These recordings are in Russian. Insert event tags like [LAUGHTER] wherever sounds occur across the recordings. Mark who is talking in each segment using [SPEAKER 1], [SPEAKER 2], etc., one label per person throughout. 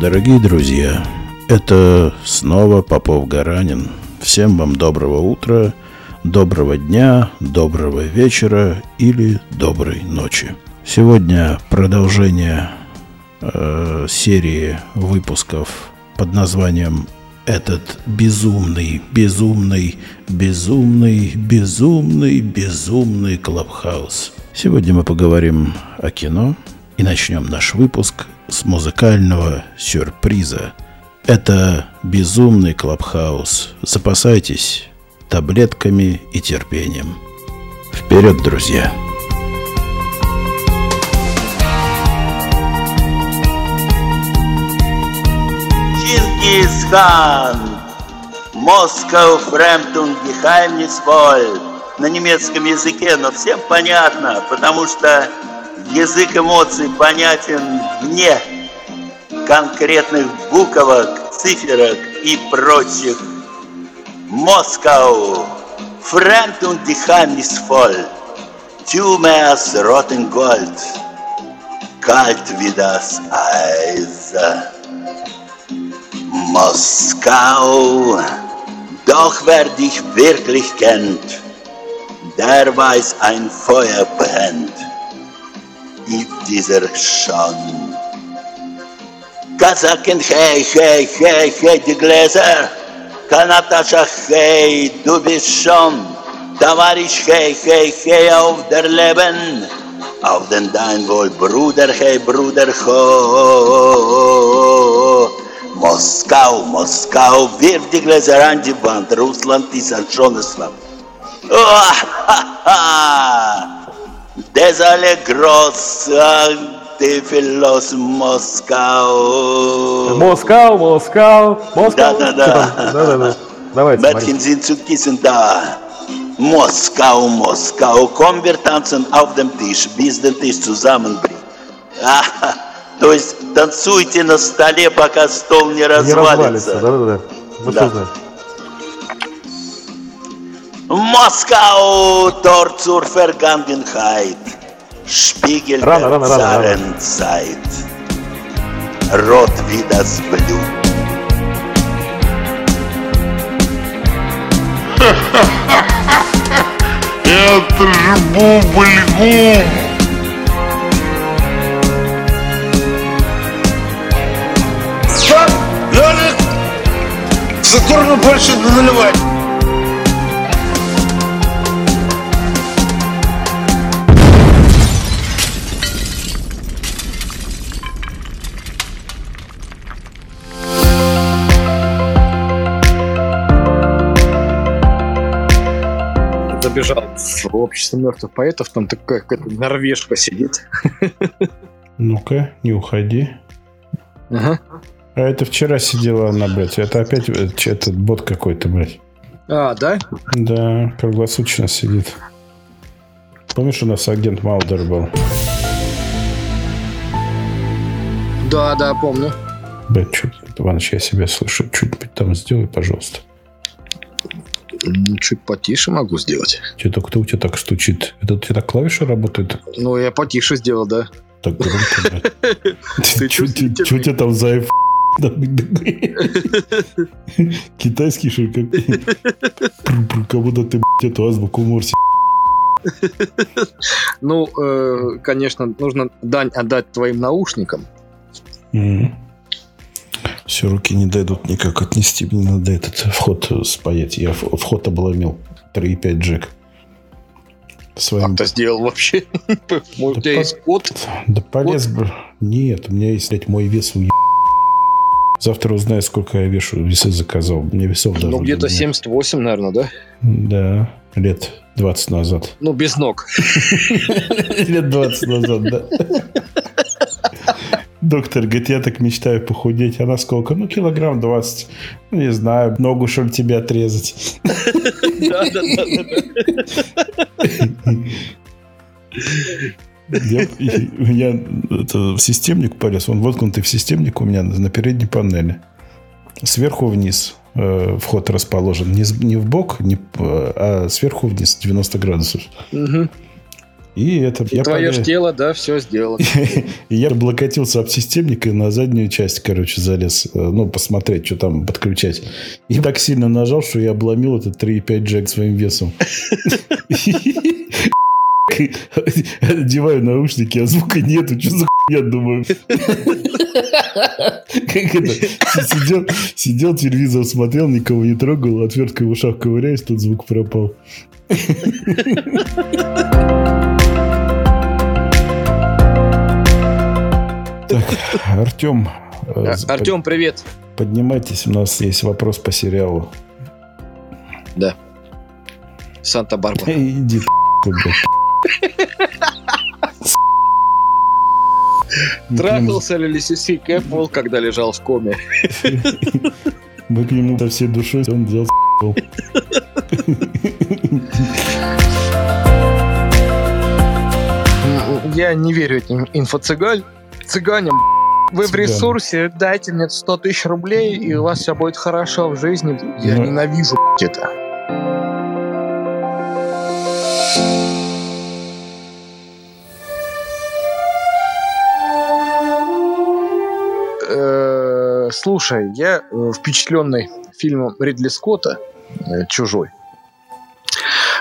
[SPEAKER 1] Дорогие друзья, это снова Попов Гаранин. Всем вам доброго утра, доброго дня, доброго вечера или доброй ночи. Сегодня продолжение э, серии выпусков под названием этот безумный, безумный, безумный, безумный, безумный Клабхаус. Сегодня мы поговорим о кино и начнем наш выпуск с музыкального сюрприза. Это безумный Клабхаус. Запасайтесь таблетками и терпением. Вперед, друзья!
[SPEAKER 2] Чингисхан, Москва, Фрэмптон, Гехаймнис, На немецком языке, но всем понятно, потому что язык эмоций понятен вне конкретных буквок, циферок и прочих. Москва, Fremd und geheimnisvoll, Tümer roten Gold, kalt wie das Eis. Moskau, doch wer dich wirklich kennt, der weiß, ein Feuer brennt in dieser Schalm. Kazaken, hey, hey, hey, hey, die Gläser, Kanatascha, er, hey, du bist schon, da war ich, hey, hey, hey, auf der Leben, auf den dein wohl, Bruder, hey, Bruder, ho, Moskau, Moskau, wirf die Gläser an die Wand, Russland ist ein schönes Land. [LAUGHS] Oh, ha, ha, ha. Гросс, Тифилос, Москау.
[SPEAKER 3] Москау, Москау, Москау.
[SPEAKER 2] Да-да-да.
[SPEAKER 3] Да-да-да. Давайте,
[SPEAKER 2] Mädchen sind zu Kissen da. Moskau, Moskau, komm, wir tanzen auf dem Tisch, bis der Tisch zusammenbricht. А, то есть танцуйте на столе, пока стол не
[SPEAKER 3] Не развалится,
[SPEAKER 2] развалится.
[SPEAKER 3] да-да-да. Мы
[SPEAKER 2] Да.
[SPEAKER 3] все знаем.
[SPEAKER 2] Moskau, Tor zur Vergangenheit. Spiegel der
[SPEAKER 3] rana, rana.
[SPEAKER 2] Zarenzeit. Rot wie das Blut.
[SPEAKER 4] Это же бубльгум!
[SPEAKER 5] Стоп! Лёлик! Сатурну больше не наливать! Забежал в общество мертвых поэтов, там такая какая-то норвежка сидит.
[SPEAKER 1] Ну-ка, не уходи.
[SPEAKER 5] Ага.
[SPEAKER 1] А это вчера сидела она, блядь. Это опять э, этот бот какой-то, блядь.
[SPEAKER 5] А, да?
[SPEAKER 1] Да, круглосуточно сидит. Помнишь, у нас агент Малдер был?
[SPEAKER 5] Да, да, помню.
[SPEAKER 1] Блядь, чуть, Иваныч, я себя слышу. Чуть-нибудь там сделай, пожалуйста.
[SPEAKER 5] М, Чуть потише могу сделать.
[SPEAKER 1] Что-то кто у тебя так стучит? Это у тебя так клавиши работают?
[SPEAKER 5] Ну, я потише сделал, да.
[SPEAKER 1] Так громко, [LAUGHS] чё у тебя там за [LAUGHS] Китайский, что ли, как? Будто ты, эту азбуку Морси.
[SPEAKER 5] Ну, э, конечно, нужно дань отдать твоим наушникам.
[SPEAKER 1] Все, руки не дойдут никак отнести. Мне надо этот вход спаять. Я вход обломил. 3,5 джек. Своим...
[SPEAKER 5] Как ты сделал вообще? [LAUGHS] Может, у тебя
[SPEAKER 1] по-
[SPEAKER 5] есть код?
[SPEAKER 1] Да полез бы. Нет, у меня есть, блядь, мой вес у Завтра узнаю, сколько я вешу. Весы заказал. Мне весов даже
[SPEAKER 5] Ну, где-то
[SPEAKER 1] нет.
[SPEAKER 5] 78, наверное, да?
[SPEAKER 1] Да, лет 20 назад.
[SPEAKER 5] Ну, без ног. [LAUGHS]
[SPEAKER 1] Лет 20 назад, да. [LAUGHS] Доктор говорит, я так мечтаю похудеть. Она сколько? Ну, килограмм 20. Ну, не знаю, ногу, что ли, тебе отрезать? Я, меня это, системник полез. Он воткнутый в системник у меня на передней панели. Сверху вниз э, вход расположен. Не, в бок, а сверху вниз 90 градусов. И это...
[SPEAKER 5] И
[SPEAKER 1] я
[SPEAKER 5] твое ж тело, да, все сделало.
[SPEAKER 1] И [LAUGHS] я облокотился об системник и на заднюю часть, короче, залез. э, Ну, посмотреть, что там подключать. И так сильно нажал, что я обломил этот 3,5 джек своим весом. [LAUGHS] Одеваю наушники, а звука нету. Что за хуйня, думаю. [LAUGHS] Как это? Сидел, сидел, телевизор смотрел, никого не трогал, отверткой в ушах ковыряюсь, тут звук пропал. Артем, э,
[SPEAKER 5] А, Артем, привет.
[SPEAKER 1] поднимайтесь, у нас есть вопрос по сериалу.
[SPEAKER 5] Санта-Барбара. [LAUGHS]
[SPEAKER 1] Иди ты. [LAUGHS]
[SPEAKER 5] Трахался ли Лисиси Кэпвелл, когда лежал в коме? [LAUGHS]
[SPEAKER 1] Мы к нему до всей душой, он взял.
[SPEAKER 5] Я не верю этим инфо-цыгаль. Цыганям. Вы в ресурсе, дайте мне 100 тысяч рублей, и у вас все будет хорошо в жизни. Я
[SPEAKER 1] Ну.
[SPEAKER 5] ненавижу это. Э, Слушай, я э, впечатленный фильмом Ридли Скотта э, «Чужой».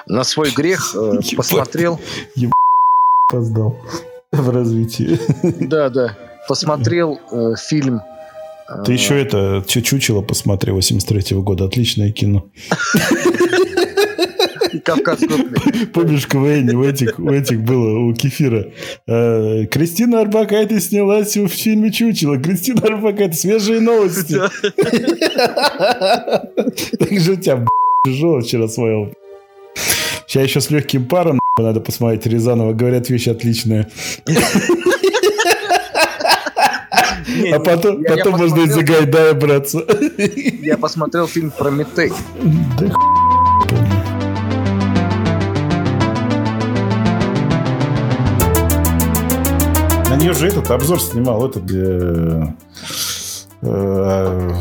[SPEAKER 5] На свой грех [LAUGHS] посмотрел
[SPEAKER 1] Опоздал [LAUGHS] [LAUGHS] в развитии.
[SPEAKER 5] Да, да. Посмотрел э, фильм. э,
[SPEAKER 1] Ты еще это Чу- чучело посмотри 83 года. Отличное кино.
[SPEAKER 5] Кавказскую.
[SPEAKER 1] Помнишь, КВН у этих, у этих было, у Кефира. э, Кристина Арбакайте снялась в фильме «Чучело». Кристина Арбакайте, свежие новости. Так же у тебя, тяжело вчера смотрел. Сейчас еще с легким паром надо посмотреть Рязанова. Говорят, вещь отличная.
[SPEAKER 5] Не,
[SPEAKER 1] А потом,
[SPEAKER 5] я- я
[SPEAKER 1] потом можно и за
[SPEAKER 5] посмотрел-
[SPEAKER 1] Гайдая браться.
[SPEAKER 5] Я посмотрел фильм «Прометей».
[SPEAKER 1] Да. На нее же этот обзор снимал, этот э, э,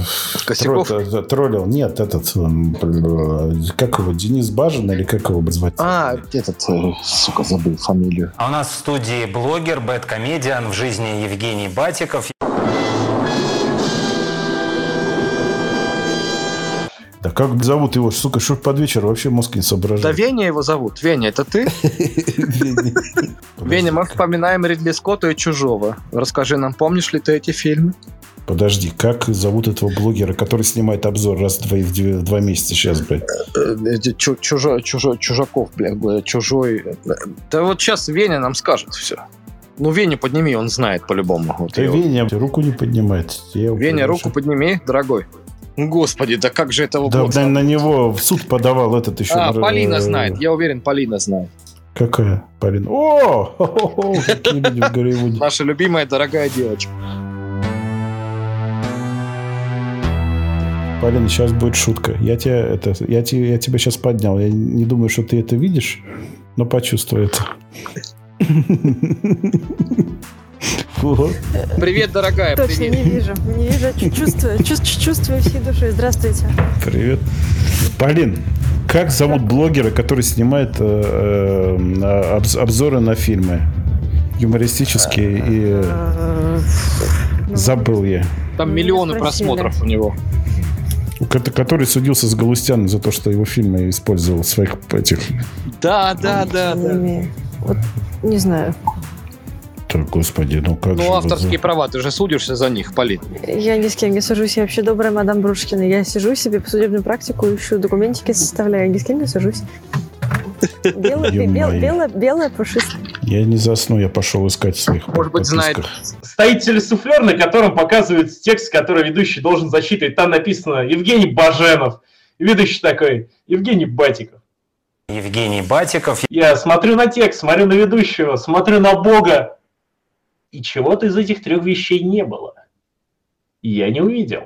[SPEAKER 5] Косяков?
[SPEAKER 1] тро- т- троллил. Нет, этот, бл- как его, Денис Бажин или как его звать?
[SPEAKER 5] А, этот, э, сука, забыл фамилию.
[SPEAKER 6] А у нас в студии блогер, бэткомедиан в жизни Евгений Батиков.
[SPEAKER 1] Да как зовут его? Сука, что под вечер вообще мозг не
[SPEAKER 5] Да
[SPEAKER 1] соображает.
[SPEAKER 5] Веня его зовут. Веня, это ты? Веня, мы вспоминаем Ридли Скотта и «Чужого». Расскажи нам, помнишь ли ты эти фильмы?
[SPEAKER 1] Подожди, как зовут этого блогера, который снимает обзор раз в два, в месяца сейчас, блядь?
[SPEAKER 5] Э, чу- чужо- чужо- чужаков, бля, бля, чужой. Да вот сейчас Веня нам скажет все. Ну, Веню подними, он знает по-любому. Вот
[SPEAKER 1] Да
[SPEAKER 5] его.
[SPEAKER 1] Веня руку не поднимает. Я
[SPEAKER 5] Веня, руку подними, дорогой. Господи, да как же этого
[SPEAKER 1] Да,
[SPEAKER 5] босса?
[SPEAKER 1] на, на него в суд подавал этот еще.
[SPEAKER 5] А, Полина знает. Я уверен, Полина знает.
[SPEAKER 1] Какая? Полина. О! Хо-хо-хо, Какие люди в Голливуде.
[SPEAKER 5] Наша любимая, дорогая девочка.
[SPEAKER 1] Полина, сейчас будет шутка. Я тебя, это, я, те- я тебя сейчас поднял. Я не думаю, что ты это видишь, но почувствуй это. Вот.
[SPEAKER 5] Привет, дорогая,
[SPEAKER 7] Точно
[SPEAKER 5] привет.
[SPEAKER 7] не вижу. Не вижу, чу- чувствую, чувствую, чувствую всей душой. Здравствуйте.
[SPEAKER 1] Привет. Полин, как зовут блогера, который снимает э, э, обз- обзоры на фильмы? Юмористические и... э,
[SPEAKER 7] Э, ну,
[SPEAKER 1] Забыл я.
[SPEAKER 5] Там миллионы просмотров у него.
[SPEAKER 1] Ко- Который судился с Галустяном за то, что его фильмы использовал в своих этих...
[SPEAKER 5] Да, да, да, да.
[SPEAKER 7] Вот, не знаю.
[SPEAKER 1] Так, господи, ну как же...
[SPEAKER 5] Ну,
[SPEAKER 1] вы
[SPEAKER 5] авторские
[SPEAKER 1] за-
[SPEAKER 5] права, ты же судишься за них, Полин.
[SPEAKER 7] Я ни с кем не сажусь. Я вообще добрая мадам Брушкина. Я сижу себе по судебную практику, ищу документики, составляю. Ни с кем не сажусь. Белая,
[SPEAKER 1] Ё-моё.
[SPEAKER 7] белая, белая, пушистая.
[SPEAKER 1] Я не засну, я пошел искать своих
[SPEAKER 5] Может быть, знает.
[SPEAKER 8] Стоит телесуфлер, на котором показывается текст, который ведущий должен зачитывать. Там написано Евгений Баженов. Ведущий такой, Евгений Батиков.
[SPEAKER 6] Евгений Батиков.
[SPEAKER 8] Я смотрю на текст, смотрю на ведущего, смотрю на Бога. И чего-то из этих трех вещей не было. Я не увидел.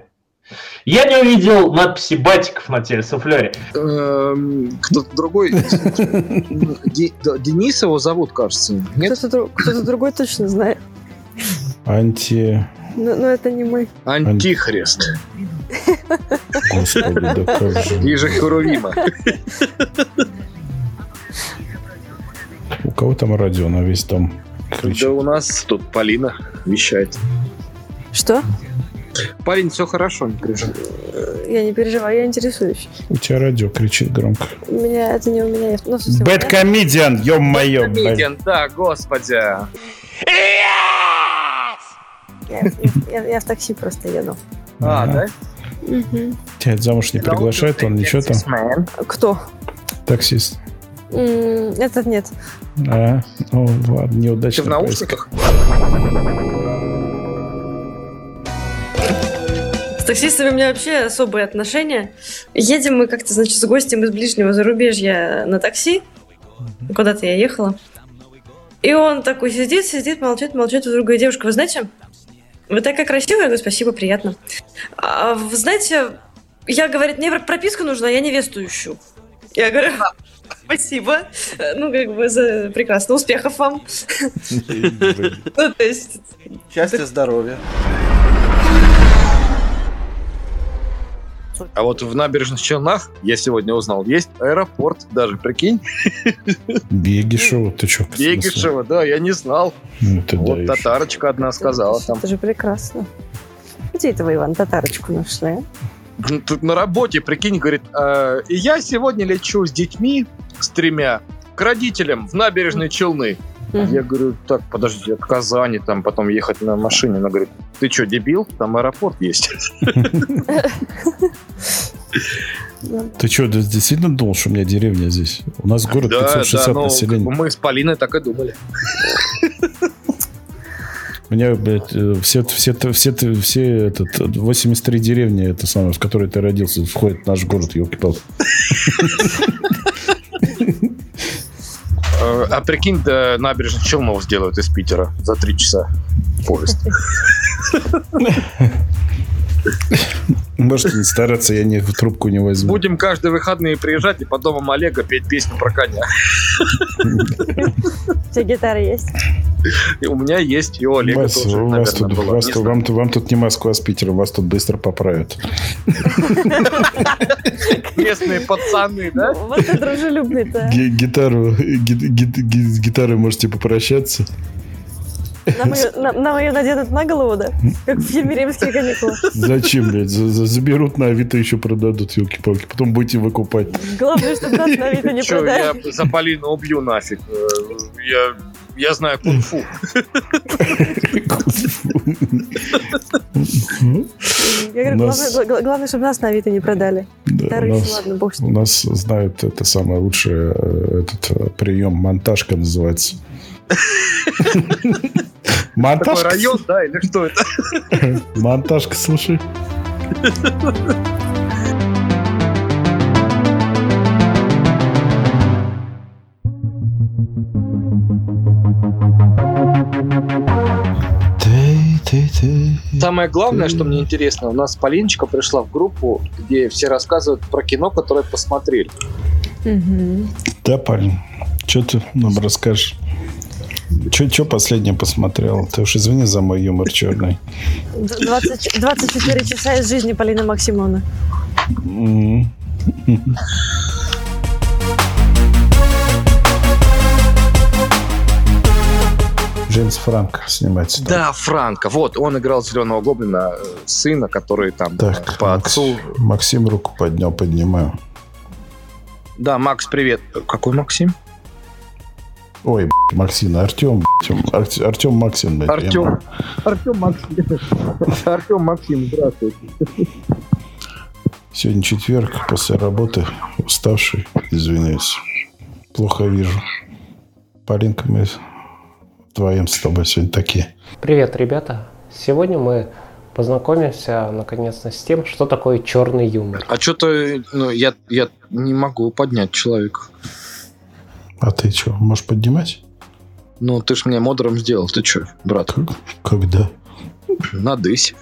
[SPEAKER 8] Я не увидел надписи Батиков на телесуфлере.
[SPEAKER 5] Эм, Кто-то другой. [LAUGHS] Денис его зовут, кажется. Нет?
[SPEAKER 7] Кто-то, дру- кто-то другой точно знает.
[SPEAKER 1] Анти...
[SPEAKER 7] Но, но это не мы.
[SPEAKER 5] Антихрист. [LAUGHS]
[SPEAKER 1] Господи, да как же...
[SPEAKER 5] Ниже Херувима.
[SPEAKER 1] У кого кого там радио на весь дом кричит?
[SPEAKER 5] Да у нас тут Полина вещает.
[SPEAKER 7] Что?
[SPEAKER 5] Парень, все хорошо, не переживай.
[SPEAKER 7] Э, Я не переживаю, я интересуюсь.
[SPEAKER 1] У тебя радио кричит громко.
[SPEAKER 7] У меня это не у меня. Ну, в смысле, у
[SPEAKER 1] Бэт
[SPEAKER 7] меня.
[SPEAKER 1] комедиан, ё-моё. блин.
[SPEAKER 5] Комедиан, да, господи.
[SPEAKER 7] Я, я- я- я в такси просто еду.
[SPEAKER 5] А, да?
[SPEAKER 1] Тебя замуж не приглашает, он ничего там?
[SPEAKER 7] Кто?
[SPEAKER 1] Таксист.
[SPEAKER 7] Этот нет.
[SPEAKER 1] А, ну ладно,
[SPEAKER 5] Ты
[SPEAKER 1] неудачно.
[SPEAKER 5] в наушниках?
[SPEAKER 7] С таксистами у меня вообще особые отношения. Едем мы как-то, значит, с гостем из ближнего зарубежья на такси. Куда-то я ехала. И он такой сидит, сидит, молчит, молчит. Вдруг говорит, девушка, вы знаете, вы такая красивая. Я говорю, спасибо, приятно. А вы знаете, я, говорит, мне прописка нужна, я невесту ищу. Я говорю, спасибо. Ну, как бы, за прекрасно. Успехов вам. Ну, то есть,
[SPEAKER 9] Счастья, здоровья.
[SPEAKER 5] А вот в набережных Челнах, я сегодня узнал, есть аэропорт даже, прикинь.
[SPEAKER 1] Бегишева, ты что?
[SPEAKER 5] Бегишева, да, я не знал.
[SPEAKER 1] Ну,
[SPEAKER 5] Вот татарочка одна сказала там.
[SPEAKER 7] это же прекрасно. Где это вы, Иван, татарочку нашли?
[SPEAKER 5] Тут на работе, прикинь, говорит, «Э, и я сегодня лечу с детьми, с тремя, к родителям в набережные Челны. Я говорю, так, подожди, от Казани там потом ехать на машине. Она говорит, ты что, дебил? Там аэропорт есть. [LAUGHS]
[SPEAKER 1] Ты что, действительно думал, что у меня деревня здесь? У нас город
[SPEAKER 5] Да,
[SPEAKER 1] 560
[SPEAKER 5] да, ну,
[SPEAKER 1] населения.
[SPEAKER 5] мы с Полиной так и думали.
[SPEAKER 1] У меня, блядь, э, все, все, все, все, этот, 83 деревни, это самое, в которой ты родился, входит в наш город, елки-палки. [LAUGHS]
[SPEAKER 5] Э, А прикинь, до набережных Челнов сделают из Питера за три часа поезд.
[SPEAKER 1] Можете не стараться, я не, в трубку не возьму.
[SPEAKER 5] Будем каждые выходные приезжать и по домам Олега петь песню про коня.
[SPEAKER 7] У тебя гитара есть?
[SPEAKER 5] И у меня есть, у Олега
[SPEAKER 1] Вас-
[SPEAKER 5] тоже,
[SPEAKER 1] у вас
[SPEAKER 5] наверное,
[SPEAKER 1] тут,
[SPEAKER 5] была.
[SPEAKER 1] вас
[SPEAKER 5] Не
[SPEAKER 1] вам, тут- вам тут не Москва с Питером, вас тут быстро поправят.
[SPEAKER 5] Местные пацаны, да?
[SPEAKER 7] Вот ты дружелюбный-то.
[SPEAKER 1] Ги- Гитару, ги- ги- ги- с гитарой можете попрощаться.
[SPEAKER 7] Нам ее, нам, нам ее наденут на голову, да? Как в фильме «Римские каникулы».
[SPEAKER 1] Зачем, блядь? За- за- Заберут на Авито еще продадут, елки-палки. Потом будете выкупать.
[SPEAKER 7] Главное, чтобы нас на Авито не
[SPEAKER 5] Чё, я
[SPEAKER 7] продали.
[SPEAKER 5] за Полину убью нафиг. Э, Я, я знаю кунг-фу.
[SPEAKER 7] Главное, гла- главное, чтобы нас на Авито не продали.
[SPEAKER 1] Да, у, нас,
[SPEAKER 7] ладно, бог с
[SPEAKER 1] у
[SPEAKER 7] ним.
[SPEAKER 1] нас знают это самое лучшее э, этот э, прием монтажка называется. [LAUGHS] Монтажка,
[SPEAKER 5] район, да, или что это?
[SPEAKER 1] монтажка, слушай. [LAUGHS]
[SPEAKER 5] Самое главное, что мне интересно, у нас Полиночка пришла в группу, где все рассказывают про кино, которое посмотрели.
[SPEAKER 7] Мгм.
[SPEAKER 1] Да, парень, что ты нам расскажешь? Что последнее посмотрел? Ты уж извини за мой юмор черный.
[SPEAKER 7] Д- 20 24 часа из жизни Полины Максимовны.
[SPEAKER 1] М. Джеймс Франк снимается. там.
[SPEAKER 5] Да, Франко. Вот, он играл Зеленого Гоблина, э, сына, который там
[SPEAKER 1] Так,
[SPEAKER 5] э, по отцу.
[SPEAKER 1] Максим руку поднял, поднимаю.
[SPEAKER 5] Да, Макс, привет. Какой Максим?
[SPEAKER 1] Ой, б***ь, Максим, Артем, б***ь, Артем Максим. блядь,
[SPEAKER 5] Артем. Артем Максим. [LAUGHS] Артем Максим, здравствуйте.
[SPEAKER 1] Сегодня четверг, после работы, уставший, извиняюсь. Плохо вижу. Полинка, мы вдвоем с тобой сегодня такие.
[SPEAKER 10] Привет, ребята! Сегодня мы познакомимся наконец-то с тем, что такое черный юмор.
[SPEAKER 5] А что-то, ну, я, я не могу поднять человека.
[SPEAKER 1] А ты что, можешь поднимать?
[SPEAKER 5] Ну, ты ж меня модером сделал. Ты что, брат?
[SPEAKER 1] Как- Когда?
[SPEAKER 5] Надысь.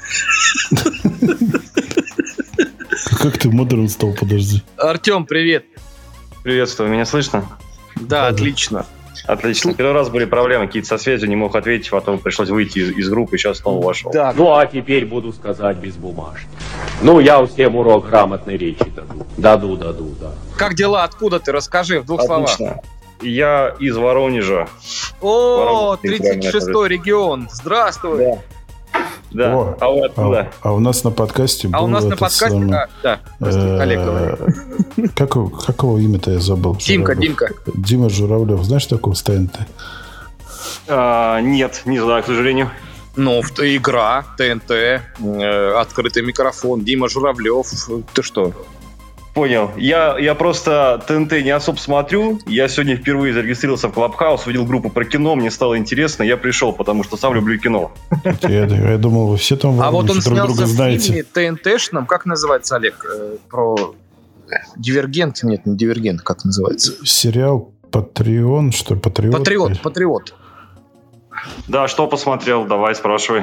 [SPEAKER 1] Как ты модерн стал, подожди.
[SPEAKER 5] Артем, привет.
[SPEAKER 11] Приветствую, меня слышно?
[SPEAKER 5] Да, отлично.
[SPEAKER 11] Отлично. Первый раз были проблемы какие-то со связью, не мог ответить, потом пришлось выйти из, из группы, сейчас снова вошел.
[SPEAKER 5] Да.
[SPEAKER 12] Ну, а теперь буду сказать без бумажки. Ну, я всем урок грамотной речи даду. Даду, даду, да.
[SPEAKER 5] Как дела? Откуда ты? Расскажи в двух словах.
[SPEAKER 11] Отлично. Я из Воронежа.
[SPEAKER 5] О,
[SPEAKER 11] Воронеж, правильно
[SPEAKER 5] 36-й регион. Здравствуй.
[SPEAKER 11] Да.
[SPEAKER 1] О,
[SPEAKER 11] а вы
[SPEAKER 1] А, а у нас на подкасте
[SPEAKER 5] А у
[SPEAKER 1] был
[SPEAKER 5] нас на
[SPEAKER 1] этот
[SPEAKER 5] подкасте...
[SPEAKER 1] самый,
[SPEAKER 5] а, да,
[SPEAKER 1] э,
[SPEAKER 5] Олег говорит. [LAUGHS]
[SPEAKER 1] Как, как его имя-то я забыл?
[SPEAKER 5] Димка,
[SPEAKER 1] Журавлев.
[SPEAKER 5] Димка.
[SPEAKER 1] Дима Журавлев. Знаешь такого с ТНТ?
[SPEAKER 11] А, нет, не знаю, к сожалению.
[SPEAKER 5] Ну, в- игра, ТНТ, э, открытый микрофон, Дима Журавлев. Ты что?
[SPEAKER 11] Понял. Я, я просто ТНТ не особо смотрю. Я сегодня впервые зарегистрировался в Клабхаус, увидел группу про кино, мне стало интересно, я пришел, потому что сам люблю кино.
[SPEAKER 1] Я, я думал, вы все там
[SPEAKER 5] А вот он
[SPEAKER 1] друг
[SPEAKER 5] снялся в
[SPEAKER 1] знаете.
[SPEAKER 5] фильме ТНТшном, как называется, Олег? Э, Про Дивергент? Нет, не Дивергент, как называется?
[SPEAKER 1] Сериал Патреон, что ли? Патриот?
[SPEAKER 5] Патриот, Патриот.
[SPEAKER 11] Да, что посмотрел? Давай, спрашивай.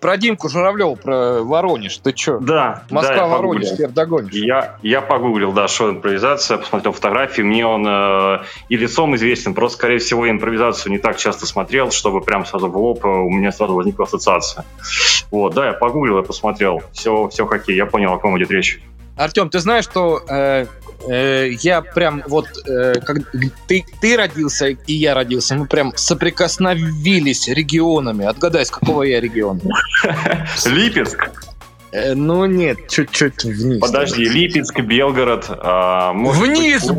[SPEAKER 5] Про Димку Журавлева, про Воронеж. Ты чё?
[SPEAKER 11] Да, да,
[SPEAKER 5] Москва,
[SPEAKER 11] я
[SPEAKER 5] Воронеж,
[SPEAKER 11] погуглил.
[SPEAKER 5] теперь догонишь.
[SPEAKER 11] Я, я погуглил, да, что импровизация, посмотрел фотографии, мне он э, и лицом известен, просто, скорее всего, импровизацию не так часто смотрел, чтобы прям сразу в лоб э, у меня сразу возникла ассоциация. Вот, да, я погуглил, я посмотрел, все, все окей, я понял, о ком идет речь.
[SPEAKER 5] Артем, ты знаешь, что э, э, я прям вот, э, как ты, ты родился и я родился, мы прям соприкосновились регионами. Отгадай, с какого я региона? [LAUGHS]
[SPEAKER 11] Липецк?
[SPEAKER 5] Э, ну нет, чуть-чуть вниз.
[SPEAKER 11] Подожди, Липецк, Белгород. а,
[SPEAKER 5] Вниз,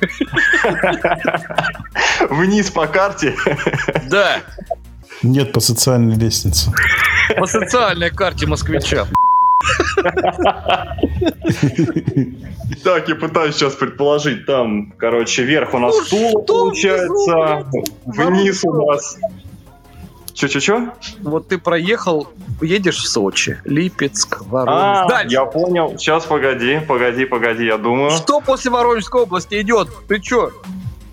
[SPEAKER 5] [LAUGHS]
[SPEAKER 11] Вниз по карте. [LAUGHS]
[SPEAKER 5] Да,
[SPEAKER 1] Нет, по социальной лестнице.
[SPEAKER 5] по социальной карте москвича.
[SPEAKER 11] Так, я пытаюсь сейчас предположить. Там, короче, вверх у нас
[SPEAKER 5] Ну
[SPEAKER 11] Тула,
[SPEAKER 5] что
[SPEAKER 11] получается. Вниз у нас... Че-че-че?
[SPEAKER 5] Вот ты проехал, едешь в Сочи, Липецк, Воронеж.
[SPEAKER 11] А,
[SPEAKER 5] Дальше.
[SPEAKER 11] я понял. Сейчас, погоди, погоди, погоди, я думаю.
[SPEAKER 5] Что после Воронежской области идет? Ты чё?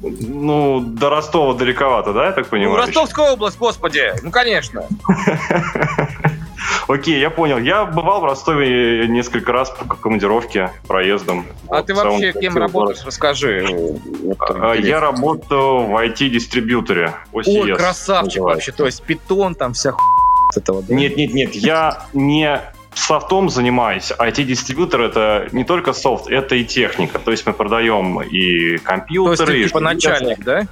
[SPEAKER 11] Ну, до Ростова далековато, да, я так
[SPEAKER 5] Ну,
[SPEAKER 11] понимаю?
[SPEAKER 5] Ростовская область, господи. Ну, конечно. [LAUGHS] [LAUGHS]
[SPEAKER 11] Окей, я понял. Я бывал в Ростове несколько раз по командировке, проездом.
[SPEAKER 5] А
[SPEAKER 11] Вот,
[SPEAKER 5] ты вообще кем работаешь? Расскажи. Вот,
[SPEAKER 11] А,
[SPEAKER 5] интересно.
[SPEAKER 11] Я работаю в IT-дистрибьюторе.
[SPEAKER 5] Ой,
[SPEAKER 11] OCS
[SPEAKER 5] красавчик
[SPEAKER 11] называется.
[SPEAKER 5] вообще. То есть питон, там вся хуйня с этого. да?
[SPEAKER 11] Нет, нет, нет, я не софтом занимаюсь. IT-дистрибьютор это не только софт, это и техника. То есть мы продаем и
[SPEAKER 5] То
[SPEAKER 11] компьютеры,
[SPEAKER 5] есть ты
[SPEAKER 11] и
[SPEAKER 5] типа начальник, да?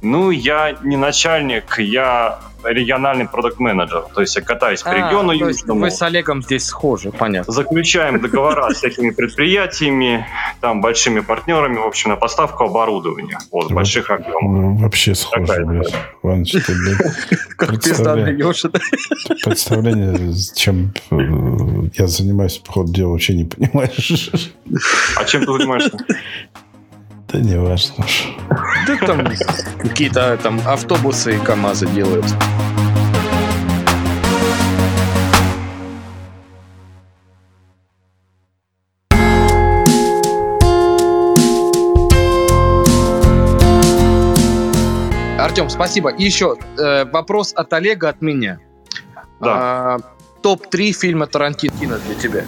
[SPEAKER 11] Ну, я не начальник, я региональный продукт-менеджер. То есть я катаюсь по
[SPEAKER 5] А,
[SPEAKER 11] региону
[SPEAKER 5] то есть
[SPEAKER 11] южному.
[SPEAKER 5] вы с Олегом здесь схожи, понятно.
[SPEAKER 11] Заключаем [LAUGHS] договора с всякими предприятиями, там, большими партнерами, в общем, на поставку оборудования. Вот, больших объемов.
[SPEAKER 1] Ну, Вообще
[SPEAKER 11] Такая
[SPEAKER 1] блядь. Иваныч, ты, блядь, [LAUGHS] представление, чем э, я занимаюсь, по ходу дела, вообще не понимаешь.
[SPEAKER 11] А чем ты занимаешься? [LAUGHS]
[SPEAKER 1] Да не важно.
[SPEAKER 5] Да там какие-то там автобусы и КАМАЗы делают. Артем, спасибо. И еще э, вопрос от Олега от меня.
[SPEAKER 11] Да.
[SPEAKER 5] А, Топ-3 фильма Тарантино для тебя.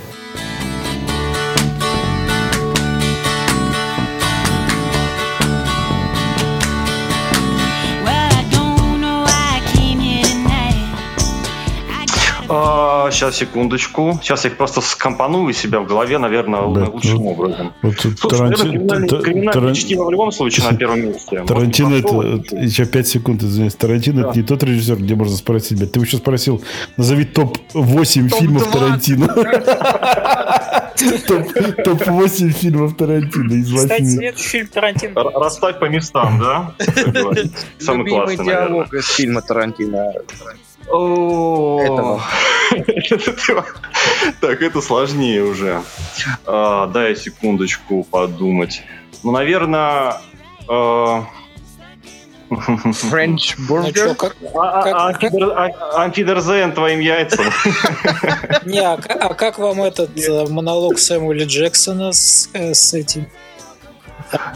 [SPEAKER 11] Сейчас, секундочку. Сейчас я их просто скомпоную себя в голове, наверное,
[SPEAKER 1] Да,
[SPEAKER 11] лучшим
[SPEAKER 1] ну,
[SPEAKER 11] образом.
[SPEAKER 1] Вот тут
[SPEAKER 11] Слушай, наверное,
[SPEAKER 1] Тарантино-
[SPEAKER 11] криминальное,
[SPEAKER 1] Та-
[SPEAKER 11] криминальное
[SPEAKER 1] Таран-
[SPEAKER 11] чтиво в любом случае на первом месте.
[SPEAKER 1] Тарантино
[SPEAKER 11] пошел,
[SPEAKER 1] это... Еще 5 секунд, извиняюсь. Тарантино это не тот режиссер, где можно спросить, блядь. Ты еще спросил, назови топ-8 фильмов Тарантино. Топ- Топ-8 фильмов Тарантино из
[SPEAKER 9] Кстати,
[SPEAKER 1] 8.
[SPEAKER 9] следующий фильм Тарантино.
[SPEAKER 11] Расставь по местам, да? [LAUGHS] Самый классный, наверное.
[SPEAKER 5] диалог из фильма Тарантино. Этого. [LAUGHS]
[SPEAKER 11] Так, это сложнее уже. А, Дай секундочку подумать. Ну, наверное...
[SPEAKER 5] French Burger.
[SPEAKER 11] Амфидерзен твоим яйцам.
[SPEAKER 9] Не, а, а как вам этот э, монолог Сэмюэля Джексона с, э, с этим?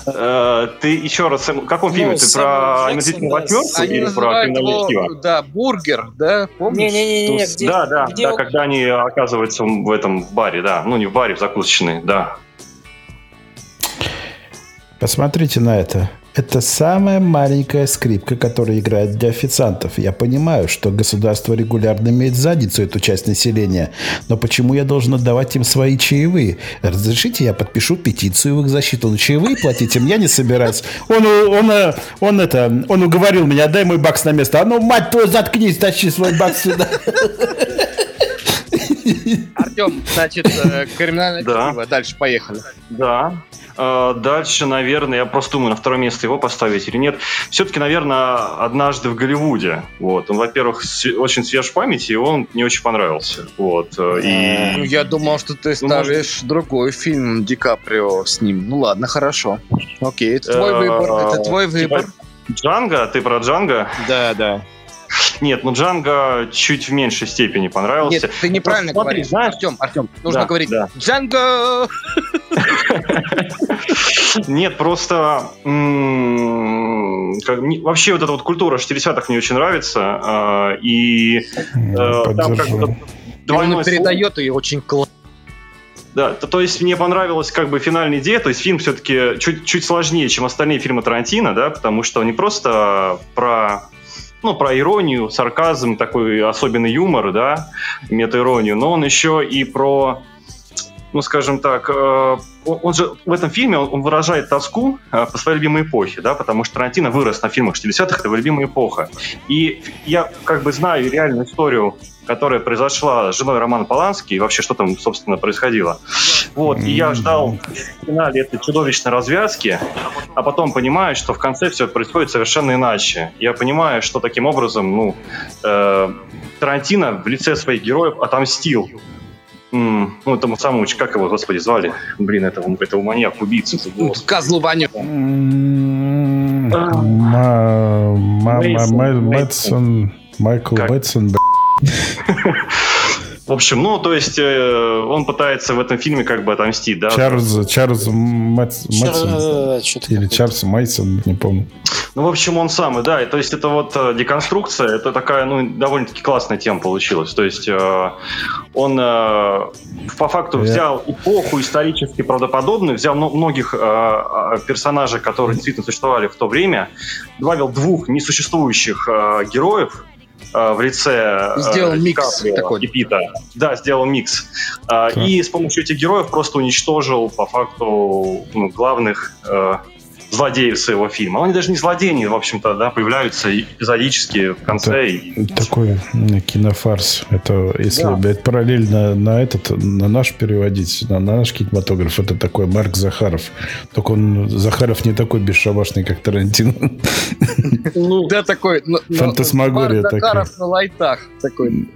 [SPEAKER 11] Э, Ты еще раз, в каком
[SPEAKER 9] Ну,
[SPEAKER 11] фильме? Ты про омерзительную восьмерку или про криминальное чтиво?
[SPEAKER 5] да, бургер, да? Помнишь?
[SPEAKER 9] Не-не-не,
[SPEAKER 11] Да, да, да, когда они оказываются в этом в баре, да. Ну, не в баре, в закусочной, да.
[SPEAKER 1] Посмотрите на это. Это самая маленькая скрипка, которая играет для официантов. Я понимаю, что государство регулярно имеет задницу эту часть населения, но почему я должен отдавать им свои чаевые? Разрешите, я подпишу петицию в их защиту. Но чаевые платить им я не собираюсь. Он, он, э, он, это, он уговорил меня, дай мой бакс на место. А ну, мать твою, заткнись, тащи свой бакс сюда.
[SPEAKER 5] Артем, значит, э, криминальное
[SPEAKER 11] Да.
[SPEAKER 5] чтиво. Дальше поехали.
[SPEAKER 11] Да. Э, Дальше, наверное, я просто думаю, на второе место его поставить или нет. Все-таки, наверное, однажды в Голливуде. Вот. Он, во-первых, очень свеж в памяти, и он мне очень понравился. Вот. э, И
[SPEAKER 5] Ну, я думал, что ты ставишь другой фильм Ди Каприо с ним. Ну ладно, хорошо. Окей, это твой выбор. Это твой
[SPEAKER 11] типа
[SPEAKER 5] выбор.
[SPEAKER 11] Джанго? Ты про Джанго?
[SPEAKER 5] Да, да.
[SPEAKER 11] Нет, ну Джанго чуть в меньшей степени понравился.
[SPEAKER 5] Нет, ты неправильно
[SPEAKER 11] Просто смотри,
[SPEAKER 5] говоришь. Артем, Артем, нужно
[SPEAKER 11] Да,
[SPEAKER 5] говорить
[SPEAKER 11] да.
[SPEAKER 5] Джанго!
[SPEAKER 11] Нет, просто как- не- вообще вот эта вот культура 60-х мне очень нравится. э, И э, там как бы
[SPEAKER 5] И
[SPEAKER 11] двойной
[SPEAKER 5] он передает ее очень классно.
[SPEAKER 11] Да, то, то есть мне понравилась как бы финальная идея, то есть фильм все-таки чуть, чуть сложнее, чем остальные фильмы Тарантино, да, потому что он не просто про ну, про иронию, сарказм, такой особенный юмор, да, мета-иронию, но он еще и про, ну, скажем так, э, он же в этом фильме он, он выражает тоску э, по своей любимой эпохе, да, потому что Тарантино вырос на фильмах 60-х, это его любимая эпоха. И я как бы знаю реальную историю, которая произошла с женой Романа Полански, и вообще, что там, собственно, происходило. Вот, и я ждал в финале этой чудовищной развязки, а потом понимаю, что в конце все происходит совершенно иначе. Я понимаю, что таким образом, ну, э, Тарантино в лице своих героев отомстил ну, этому самому, как его, господи, звали? Блин, этого, этого маньяка, убийцу.
[SPEAKER 5] Козлу Ваню.
[SPEAKER 1] Мэтсон, Майкл
[SPEAKER 11] Как? В общем, ну, то есть э, он пытается в этом фильме как бы отомстить, да?
[SPEAKER 1] Чарльз, Чарльз Мэтс-
[SPEAKER 9] что-то
[SPEAKER 1] Или Чарльз Мейсон, не помню.
[SPEAKER 11] Ну, в общем, он самый, да. И, то есть это вот э, деконструкция, это такая, ну, довольно-таки классная тема получилась. То есть э, он э, по факту
[SPEAKER 1] Я-
[SPEAKER 11] взял эпоху исторически правдоподобную, взял мно- многих э, э, персонажей, которые действительно существовали в то время, добавил двух несуществующих э, героев, в лице э,
[SPEAKER 5] Сделал микс
[SPEAKER 11] Каприо
[SPEAKER 5] такой.
[SPEAKER 11] и Пита. Да, сделал микс.
[SPEAKER 1] Так.
[SPEAKER 11] И с помощью этих героев просто уничтожил по факту ну, главных э, злодеев своего фильма. Но они даже не злодеи, в общем-то, да, появляются эпизодически в конце. и-
[SPEAKER 1] Такой кинофарс. Это если
[SPEAKER 11] Да.
[SPEAKER 1] блядь, параллельно на этот, на наш переводить, на, на наш кинематограф, это такой Марк Захаров. Только он, Захаров не такой бесшабашный, как Тарантино.
[SPEAKER 5] Да, такой. ну, ну,
[SPEAKER 1] Фантасмагория такая.
[SPEAKER 5] Захаров на лайтах. Такой.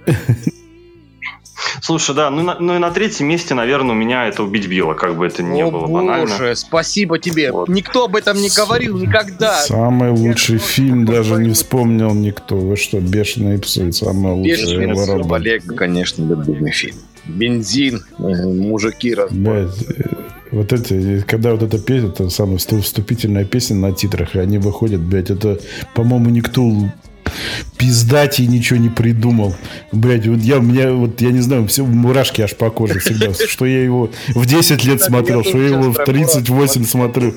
[SPEAKER 11] Слушай, да, ну, и на- ну и на третьем месте, наверное, у меня это «Убить Билла», как бы это ни
[SPEAKER 5] О,
[SPEAKER 11] было банально.
[SPEAKER 5] боже, спасибо тебе.
[SPEAKER 11] Вот.
[SPEAKER 5] Никто об этом не говорил никогда.
[SPEAKER 1] Самый лучший фильм даже не вспомнил никто. Вы что, «Бешеные псы» самый лучший
[SPEAKER 5] Бешеные псы. Олег, конечно, любимый фильм. Бензин, э, мужики раз.
[SPEAKER 1] Блядь, э, вот эти, когда вот эта песня, это самая вступ- вступительная песня на титрах, и они выходят, блядь, это, по-моему, никто пиздать и ничего не придумал. Блядь, вот я, у меня, вот, я не знаю, все мурашки аж по коже всегда, что я его в 10 лет смотрел, что я его в 38 смотрю.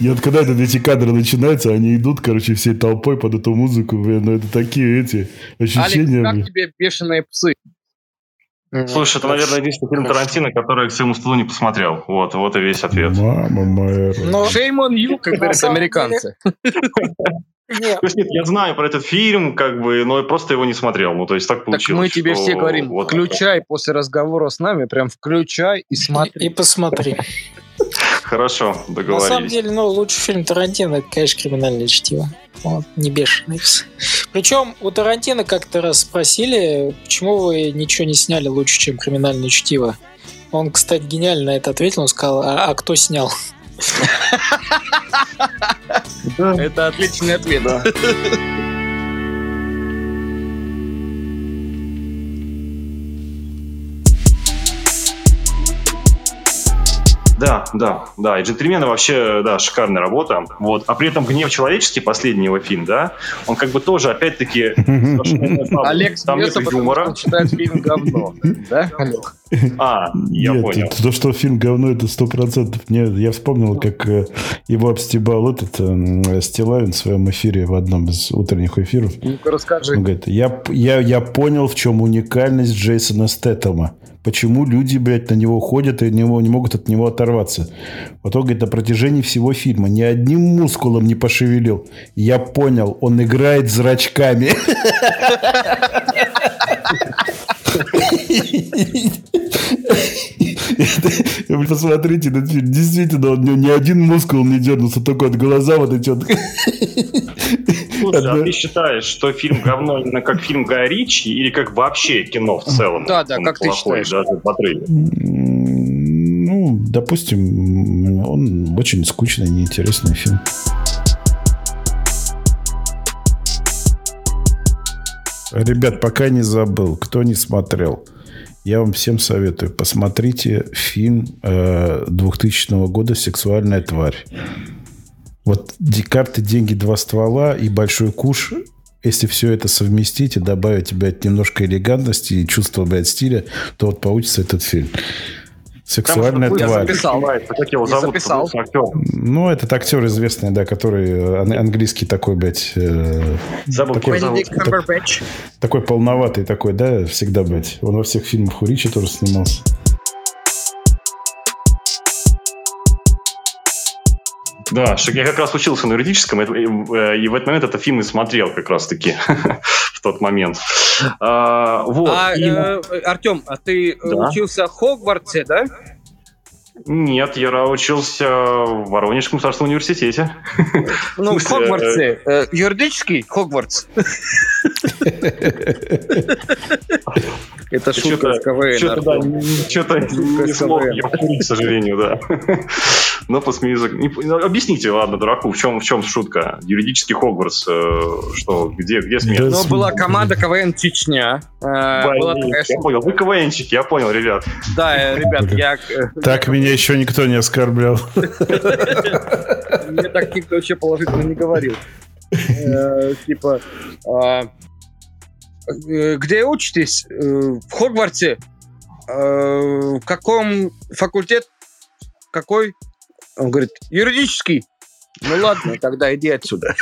[SPEAKER 1] И вот когда эти кадры начинаются, они идут, короче, всей толпой под эту музыку, блядь, ну это такие эти ощущения,
[SPEAKER 5] как тебе бешеные псы?
[SPEAKER 11] Слушай, это, наверное, единственный фильм Тарантино, который я к своему столу не посмотрел. Вот, вот и весь ответ.
[SPEAKER 1] Мама моя.
[SPEAKER 9] Но-
[SPEAKER 5] on you, как говорят американцы.
[SPEAKER 9] Не,
[SPEAKER 11] То есть, нет, я знаю про этот фильм, как бы, но я просто его не смотрел. Ну, то есть так
[SPEAKER 5] Так
[SPEAKER 11] получилось.
[SPEAKER 5] мы тебе
[SPEAKER 11] что
[SPEAKER 5] все говорим,
[SPEAKER 11] вот
[SPEAKER 5] включай после разговора с нами, прям включай и
[SPEAKER 9] и,
[SPEAKER 5] смотри.
[SPEAKER 9] и посмотри.
[SPEAKER 11] Хорошо,
[SPEAKER 9] На
[SPEAKER 11] договорились.
[SPEAKER 9] самом деле, ну, лучший фильм Тарантино, это, конечно, криминальное чтиво. Вот, не бешеный. Причем у Тарантино как-то раз спросили, почему вы ничего не сняли лучше, чем криминальное чтиво. Он, кстати, гениально на это ответил. Он сказал, а, а кто снял? [LAUGHS]
[SPEAKER 5] Это отличный ответ.
[SPEAKER 11] Да, да, да. И «Джентльмены» вообще, да, шикарная работа. Вот. А при этом «Гнев человеческий», последний его фильм, да, он как бы тоже, опять-таки, [LAUGHS]
[SPEAKER 5] Олег
[SPEAKER 11] там нет юмора.
[SPEAKER 5] он считает фильм говно. Да, Олег?
[SPEAKER 11] А, я
[SPEAKER 1] Нет,
[SPEAKER 11] понял.
[SPEAKER 1] то, что фильм говно, это сто процентов. Я вспомнил, как э, его обстебал этот э, Стилавин в своем эфире в одном из утренних эфиров.
[SPEAKER 5] Ну-ка расскажи.
[SPEAKER 1] Он говорит, я, я, я понял, в чем уникальность Джейсона Стэттема. Почему люди, блядь, на него ходят и не, мо- не могут от него оторваться. Вот он говорит, на протяжении всего фильма ни одним мускулом не пошевелил. Я понял, он играет зрачками. [LAUGHS] Вы посмотрите этот фильм. Действительно, он, у него ни один мускул не дернулся, только вот глаза вот эти вот.
[SPEAKER 11] Слушай, а ты считаешь, что фильм говно именно как фильм Гая Ричи или как вообще кино в целом?
[SPEAKER 5] Да, да, как ты считаешь?
[SPEAKER 11] Даже по трейлеру.
[SPEAKER 1] Ну, допустим, он очень скучный, неинтересный фильм. Ребят, пока не забыл, кто не смотрел, я вам всем советую, посмотрите фильм э, 2000 года «Сексуальная тварь». Вот карты, деньги, два ствола и большой куш. Если все это совместить и добавить, блядь, немножко элегантности и чувства, блядь, стиля, то вот получится этот фильм. Сексуальная
[SPEAKER 11] Там
[SPEAKER 1] тварь.
[SPEAKER 11] записал. Как его
[SPEAKER 5] Я
[SPEAKER 11] зовут?
[SPEAKER 5] записал.
[SPEAKER 11] Актер.
[SPEAKER 1] Ну, этот актер известный, да, который ан- английский такой, блядь, э,
[SPEAKER 11] Забыл,
[SPEAKER 1] такой,
[SPEAKER 11] зовут.
[SPEAKER 5] Cumberbatch.
[SPEAKER 1] такой полноватый такой, да, всегда, блядь. Он во всех фильмах у Ричи тоже снимался.
[SPEAKER 11] Да, что я как раз учился на юридическом, и, э, и в этот момент этот фильм и смотрел как раз-таки [LAUGHS] в тот момент. А, вот.
[SPEAKER 5] А,
[SPEAKER 11] и-
[SPEAKER 5] Артем, а ты э,
[SPEAKER 11] Да.
[SPEAKER 5] учился в Хогвартсе, да?
[SPEAKER 11] Нет, я учился в Воронежском государственном университете.
[SPEAKER 5] Ну, в Хогвартсе. Э, Юридический Хогвартс. Это шутка с КВН,
[SPEAKER 11] Что-то, не смог я к сожалению, да. Но посмеюсь. Объясните, ладно, дураку, в чем, в чем шутка? Юридический Хогвартс, э, что, где, где смех?
[SPEAKER 5] Ну, была команда КВН Чечня. Э,
[SPEAKER 11] я понял, вы КВНчики, я понял, ребят.
[SPEAKER 5] Да, э, ребят, я... э,
[SPEAKER 1] Так меня еще никто не оскорблял.
[SPEAKER 5] Мне так никто вообще положительно не говорил. Э, Типа, а, э, где учитесь? Э, В Хогвартсе. В каком факультет? Какой? Он говорит, юридический. Ну ладно, тогда иди отсюда.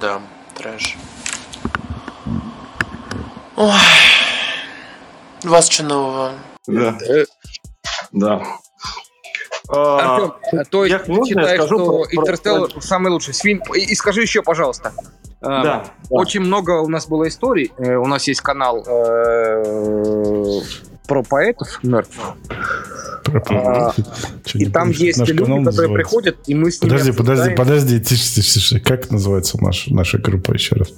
[SPEAKER 13] Да, трэш. Ой. У вас что нового?
[SPEAKER 11] Да.
[SPEAKER 5] Э,
[SPEAKER 11] Да. А,
[SPEAKER 5] Артем, а то есть
[SPEAKER 11] я-
[SPEAKER 5] ты считаешь, что
[SPEAKER 11] про-
[SPEAKER 5] Интерстеллар самый лучший фильм? И и скажи еще, пожалуйста. а,
[SPEAKER 11] Да,
[SPEAKER 5] Очень много у нас было историй. Э, У нас есть канал э, про поэтов мертвых. А, И там есть
[SPEAKER 1] наш
[SPEAKER 5] люди, которые
[SPEAKER 1] называется?
[SPEAKER 5] приходят, и мы с ними
[SPEAKER 1] Подожди, подожди,
[SPEAKER 5] обсуждаем
[SPEAKER 1] подожди, тише, тише, тише. Как называется наш, наша группа еще раз?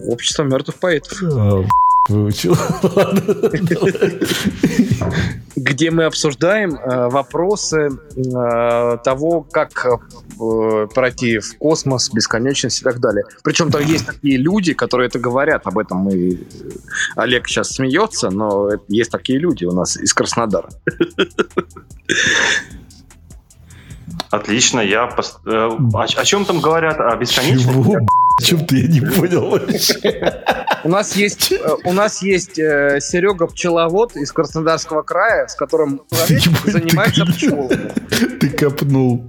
[SPEAKER 5] Общество мертвых поэтов.
[SPEAKER 1] А, Выучил. [LAUGHS]
[SPEAKER 5] где мы обсуждаем э, вопросы э, того, как э, пройти в космос, бесконечность и так далее. Причем там есть такие люди, которые это говорят, об этом и Олег сейчас смеется, но есть такие люди у нас из Краснодара.
[SPEAKER 11] Отлично, я... О, о чем там говорят? О бесконечности?
[SPEAKER 1] Чего? Чем ты? Я не понял вообще. [LAUGHS]
[SPEAKER 5] У нас есть, э, у нас есть э, Серега Пчеловод из Краснодарского края, с которым [LAUGHS] человек
[SPEAKER 1] Ебать, ты
[SPEAKER 5] занимается пчелами. [LAUGHS]
[SPEAKER 1] Ты копнул.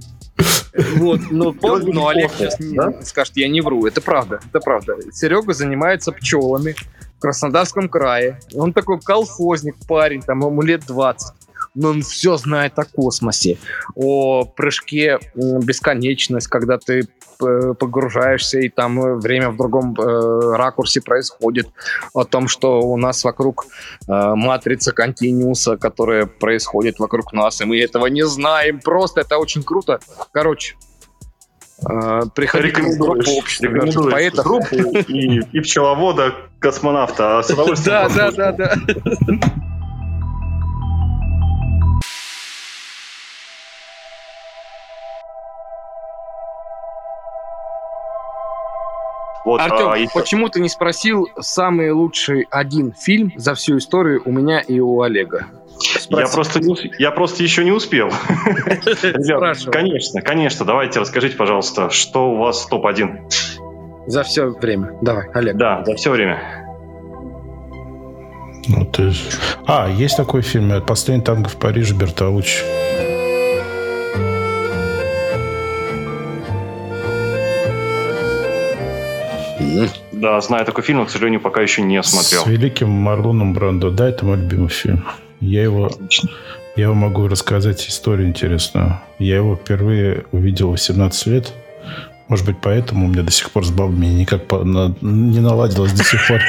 [SPEAKER 5] Вот, ну,
[SPEAKER 11] Делать
[SPEAKER 5] ну, Олег сейчас
[SPEAKER 11] да?
[SPEAKER 5] скажет, я не вру, это правда, это правда. Серега занимается пчелами в Краснодарском крае. Он такой колхозник, парень, там ему лет 20. Но он все знает о космосе, о прыжке бесконечность, когда ты п- погружаешься, и там э, время в другом э, ракурсе происходит, о том, что у нас вокруг э, матрица континууса, которая происходит вокруг нас, и мы этого не знаем. Просто это очень круто. Короче, э, приходите в группу общества поэтов.
[SPEAKER 11] группу и, и пчеловода, космонавта. А с удовольствием [LAUGHS]
[SPEAKER 5] Да, да, да, да.
[SPEAKER 11] Вот, а,
[SPEAKER 5] Артем,
[SPEAKER 11] и-
[SPEAKER 5] почему ты не спросил самый лучший один фильм за всю историю у меня и у Олега?
[SPEAKER 11] я просто, я просто еще не успел. [LAUGHS] Ребят, конечно, конечно. Давайте расскажите, пожалуйста, что у вас топ-1?
[SPEAKER 5] За все время. Давай, Олег.
[SPEAKER 11] Да, за все время.
[SPEAKER 1] Ну, ты... А, есть такой фильм «Последний танго в Париже» Бертолуччи.
[SPEAKER 11] Да, знаю такой фильм, но, к сожалению, пока еще не смотрел.
[SPEAKER 1] С великим Марлоном Брандо. Да, это мой любимый фильм. Я его, я его могу рассказать историю интересную. Я его впервые увидел в 17 лет. Может быть, поэтому у меня до сих пор с бабами никак по- на- не наладилось до сих пор.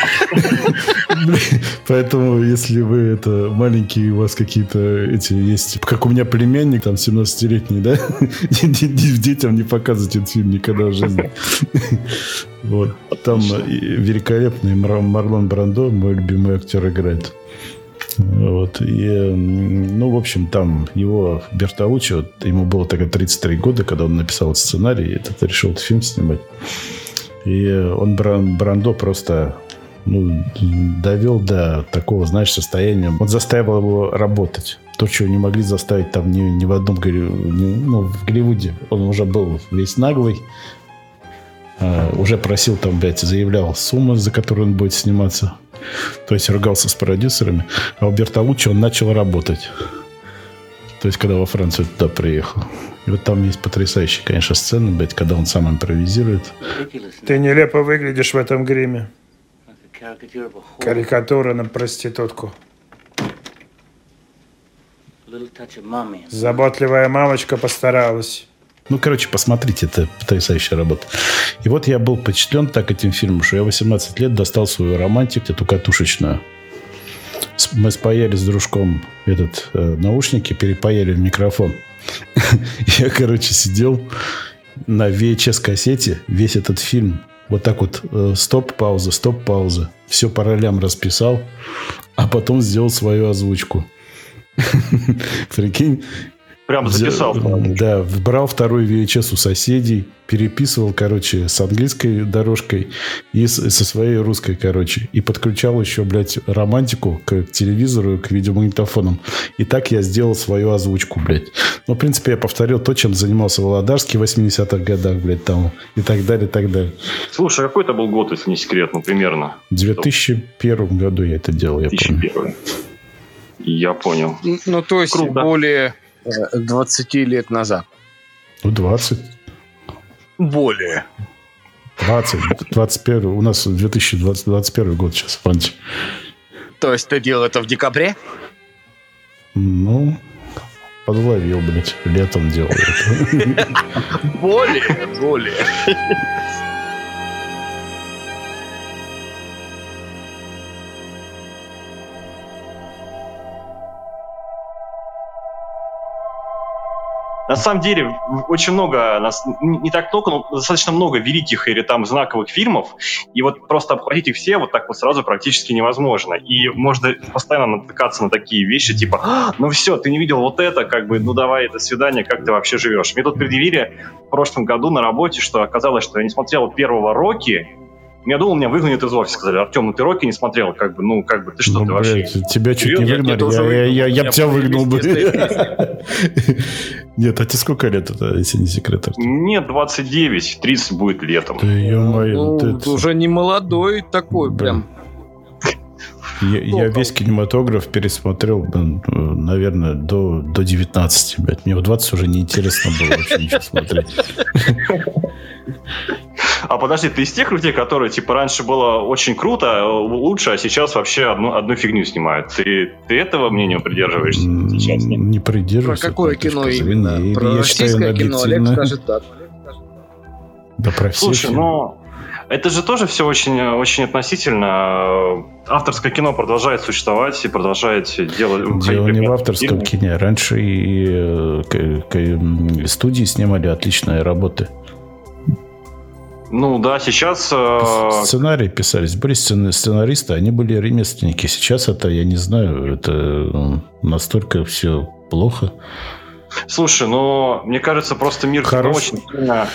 [SPEAKER 1] Поэтому, если вы это маленькие, у вас какие-то эти есть... Как у меня племянник, там, 17-летний, да? [LAUGHS] Детям не показывать этот фильм никогда в жизни. Вот. Там великолепный Мар- Марлон Брандо, мой любимый актер, играет. Вот. И, ну, в общем, там его Бертолуччи, вот, ему было тогда 33 года, когда он написал сценарий, этот решил этот фильм снимать. И он Бран- Брандо просто ну, довел до такого, знаешь, состояния. Он заставил его работать. То, чего не могли заставить там ни, ни в одном ни- ну, в Голливуде. Он уже был весь наглый. А, уже просил там, блядь, заявлял сумму, за которую он будет сниматься. То есть ругался с продюсерами. А у Бертолуччи он начал работать. То есть, когда во Францию туда приехал. И вот там есть потрясающие, конечно, сцены, блядь, когда он сам импровизирует.
[SPEAKER 14] Ты нелепо выглядишь в этом гриме. Карикатура на проститутку. Заботливая мамочка постаралась.
[SPEAKER 1] Ну, короче, посмотрите, это потрясающая работа. И вот я был впечатлен так этим фильмом, что я 18 лет достал свою романтику, эту катушечную. Мы спаяли с дружком этот э, наушники, перепаяли в микрофон. [LAUGHS] Я, короче, сидел на VHS-кассете весь этот фильм. Вот так вот э, стоп-пауза, стоп-пауза. Все по ролям расписал, а потом сделал свою озвучку. [LAUGHS] Прикинь.
[SPEAKER 11] Прям записал.
[SPEAKER 1] Да, брал второй VHS у соседей, переписывал, короче, с английской дорожкой и с- со своей русской, короче. И подключал еще, блядь, романтику к телевизору, к видеомагнитофонам. И так я сделал свою озвучку, блядь. Ну, в принципе, я повторил то, чем занимался Володарский в 80-х годах, блядь, там. И так далее, и так далее.
[SPEAKER 11] Слушай, а какой это был год, если не секрет, ну, примерно?
[SPEAKER 1] В 2001 году я это делал, я помню.
[SPEAKER 11] 2001. Я понял.
[SPEAKER 5] Ну, то есть
[SPEAKER 11] Круто.
[SPEAKER 5] более 20 лет назад.
[SPEAKER 1] Ну, 20.
[SPEAKER 5] Более.
[SPEAKER 1] 20, 21, у нас 2021 год сейчас, Франти.
[SPEAKER 5] То есть ты делал это в декабре?
[SPEAKER 1] Ну, подловил, блядь, летом делал это.
[SPEAKER 5] Более, более.
[SPEAKER 11] На самом деле, очень много, нас- не так много, но достаточно много великих или там знаковых фильмов, и вот просто обхватить их все вот так вот сразу практически невозможно. И можно постоянно натыкаться на такие вещи, типа, «А, ну все, ты не видел вот это, как бы, ну давай, до свидания, как ты вообще живешь? Мне тут предъявили в прошлом году на работе, что оказалось, что я не смотрел первого Рокки, я думал, меня выгонят из офиса. Сказали, Артем, ну ты Рокки не смотрел, как бы, ну как бы, ты что,
[SPEAKER 1] Ну,
[SPEAKER 11] ты вообще...
[SPEAKER 1] блядь, тебя чуть не выгнали. Я, я, я, я бы тебя выгнал бы. [LAUGHS] Нет, а тебе сколько лет это, если не секрет?
[SPEAKER 11] Мне 29, 30 будет летом.
[SPEAKER 1] Да
[SPEAKER 5] Ну,
[SPEAKER 1] вот это-
[SPEAKER 5] уже не молодой такой прям.
[SPEAKER 1] Я, я весь кинематограф пересмотрел, э, наверное, до, до 19, блядь. Мне в 20 уже неинтересно было вообще ничего смотреть.
[SPEAKER 11] А подожди, ты из тех людей, которые, типа, раньше было очень круто, э, лучше, а сейчас вообще одну, одну фигню снимают? Ты, ты этого мнения придерживаешься сейчас? Нет?
[SPEAKER 1] Не
[SPEAKER 5] Про
[SPEAKER 1] придерживаюсь.
[SPEAKER 5] какое
[SPEAKER 1] этой
[SPEAKER 5] кино именно? Про
[SPEAKER 1] я считаю,
[SPEAKER 5] российское кино Олег скажет так.
[SPEAKER 1] Да про все
[SPEAKER 11] Слушай,
[SPEAKER 1] фильмы.
[SPEAKER 11] Это же тоже все очень, очень относительно. Авторское кино продолжает существовать и продолжает делать...
[SPEAKER 1] Дело не в
[SPEAKER 11] фильмы.
[SPEAKER 1] авторском кине. Раньше и э, студии снимали отличные работы.
[SPEAKER 11] Ну да, сейчас... э,
[SPEAKER 1] Сценарии писались. Были сцена- сценаристы, они были ремесленники. Сейчас это, я не знаю, это настолько все плохо.
[SPEAKER 11] Слушай, ну, мне кажется, просто мир
[SPEAKER 1] Хорош.
[SPEAKER 11] очень сильно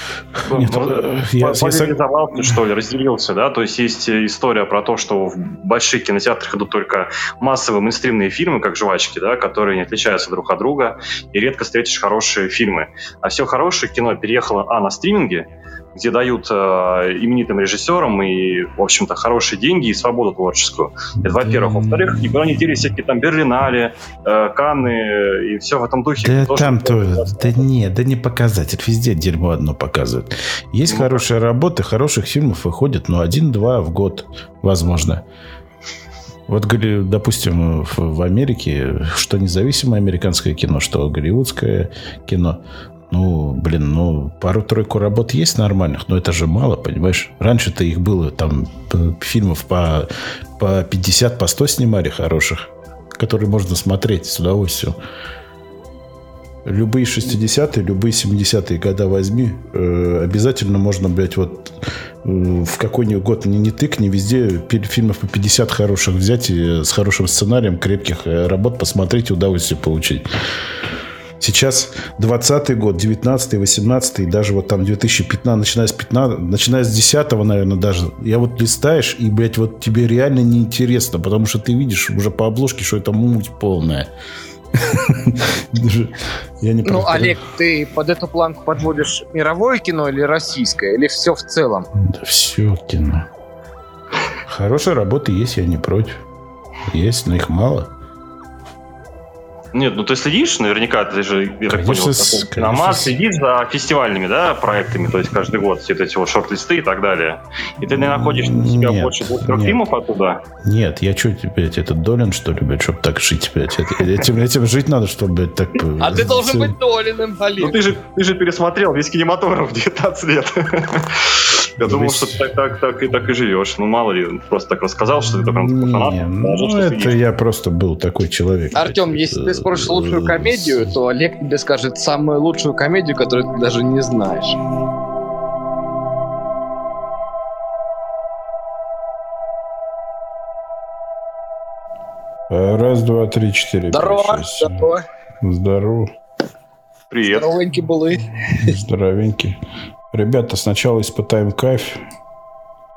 [SPEAKER 1] Нет, э, я- я
[SPEAKER 11] поляризовался, что ли, разделился, да, то есть есть э, история про то, что в больших кинотеатрах идут только массовые мейнстримные фильмы, как жвачки, да, которые не отличаются друг от друга, и редко встретишь хорошие фильмы. А все хорошее кино переехало, а, на стриминге, где дают э, именитым режиссерам и, в общем-то, хорошие деньги и свободу творческую. Это, во-первых. Во-вторых, никуда не делись всякие там Берлинале, э, Канны и все в этом духе.
[SPEAKER 1] Да
[SPEAKER 11] Тоже
[SPEAKER 1] там то, да не, да не показатель, везде дерьмо одно показывают. Есть
[SPEAKER 11] Ну,
[SPEAKER 1] хорошие работы, хороших фильмов выходит, ну, один-два в год, возможно. Вот, говорю, допустим, в Америке, что независимое американское кино, что голливудское кино, ну, блин, ну, пару-тройку работ есть нормальных, но это же мало, понимаешь? Раньше-то их было, там, п- фильмов по, по 50, по 100 снимали хороших, которые можно смотреть с удовольствием. Любые 60-е, любые 70-е года возьми, э, обязательно можно, блядь, вот э, в какой-нибудь год не, не тык, не везде фильмов по 50 хороших взять и с хорошим сценарием, крепких э, работ посмотреть и удовольствие получить. Сейчас 20 год, 19 18 даже вот там 2015, начиная с 15, начиная с 10 наверное, даже. Я вот листаешь, и, блядь, вот тебе реально неинтересно, потому что ты видишь уже по обложке, что это муть полная. [LAUGHS] Я не
[SPEAKER 5] Ну. Олег, ты под эту планку подводишь мировое кино или российское, или все в целом?
[SPEAKER 1] Да все кино. Хорошие работы есть, я не против. Есть, но их мало.
[SPEAKER 11] Нет, ну ты следишь, наверняка, ты же, я так понял,
[SPEAKER 1] с-
[SPEAKER 11] такой киномат,
[SPEAKER 1] конечно, с-
[SPEAKER 11] следишь за фестивальными, да, проектами, то есть каждый год все вот эти вот шорт-листы и так далее. И ты находишь для себя
[SPEAKER 1] Нет,
[SPEAKER 11] больше
[SPEAKER 1] нет.
[SPEAKER 11] фильмов оттуда.
[SPEAKER 1] Нет, я что, блядь, этот Долин, что ли, блядь, чтобы так жить, блядь? Этим, этим жить надо, чтобы, блядь, так... э,
[SPEAKER 5] А ты должен быть Толиным, Олег.
[SPEAKER 11] Ну ты же, ты же пересмотрел весь кинематограф в 19 лет. [LAUGHS] Я думал, что ты так, так, так, и так и живешь. Ну, мало ли, просто так рассказал, что ты такой прям фанат.
[SPEAKER 1] Не, ну, это я просто был такой человек.
[SPEAKER 5] Артем, если ты спросишь лучшую комедию, то Олег тебе скажет самую лучшую комедию, которую ты даже не знаешь.
[SPEAKER 1] Э, Раз, два, три, четыре, пять,
[SPEAKER 5] Здорово,
[SPEAKER 1] шесть, семь.
[SPEAKER 5] здорово.
[SPEAKER 1] Здорово.
[SPEAKER 11] Привет.
[SPEAKER 5] Здоровенький были.
[SPEAKER 1] Здоровенький. Ребята, сначала испытаем кайф.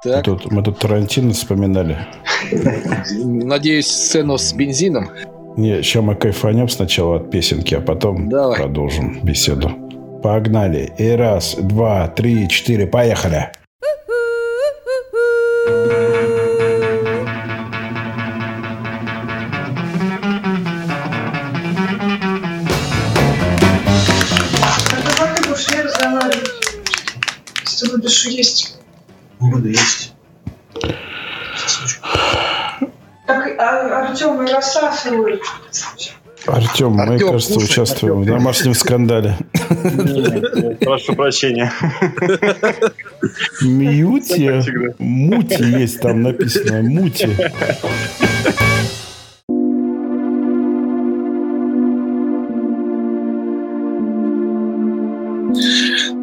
[SPEAKER 1] Мы
[SPEAKER 5] Так,
[SPEAKER 1] тут, мы тут Тарантино вспоминали.
[SPEAKER 5] надеюсь, сцену с бензином.
[SPEAKER 1] Не, сейчас мы кайфанем сначала от песенки, а потом
[SPEAKER 5] Давай.
[SPEAKER 1] продолжим беседу. Погнали. И раз, два, три, четыре, поехали.
[SPEAKER 15] Ты будешь есть.
[SPEAKER 16] Не буду есть.
[SPEAKER 15] Так, а, Артем рассасывают.
[SPEAKER 1] Артем, мы,
[SPEAKER 11] Артем,
[SPEAKER 1] кажется,
[SPEAKER 11] кушай,
[SPEAKER 1] участвуем в домашнем скандале.
[SPEAKER 11] Прошу прощения.
[SPEAKER 1] Мьюти? Мути есть там написано. Мути.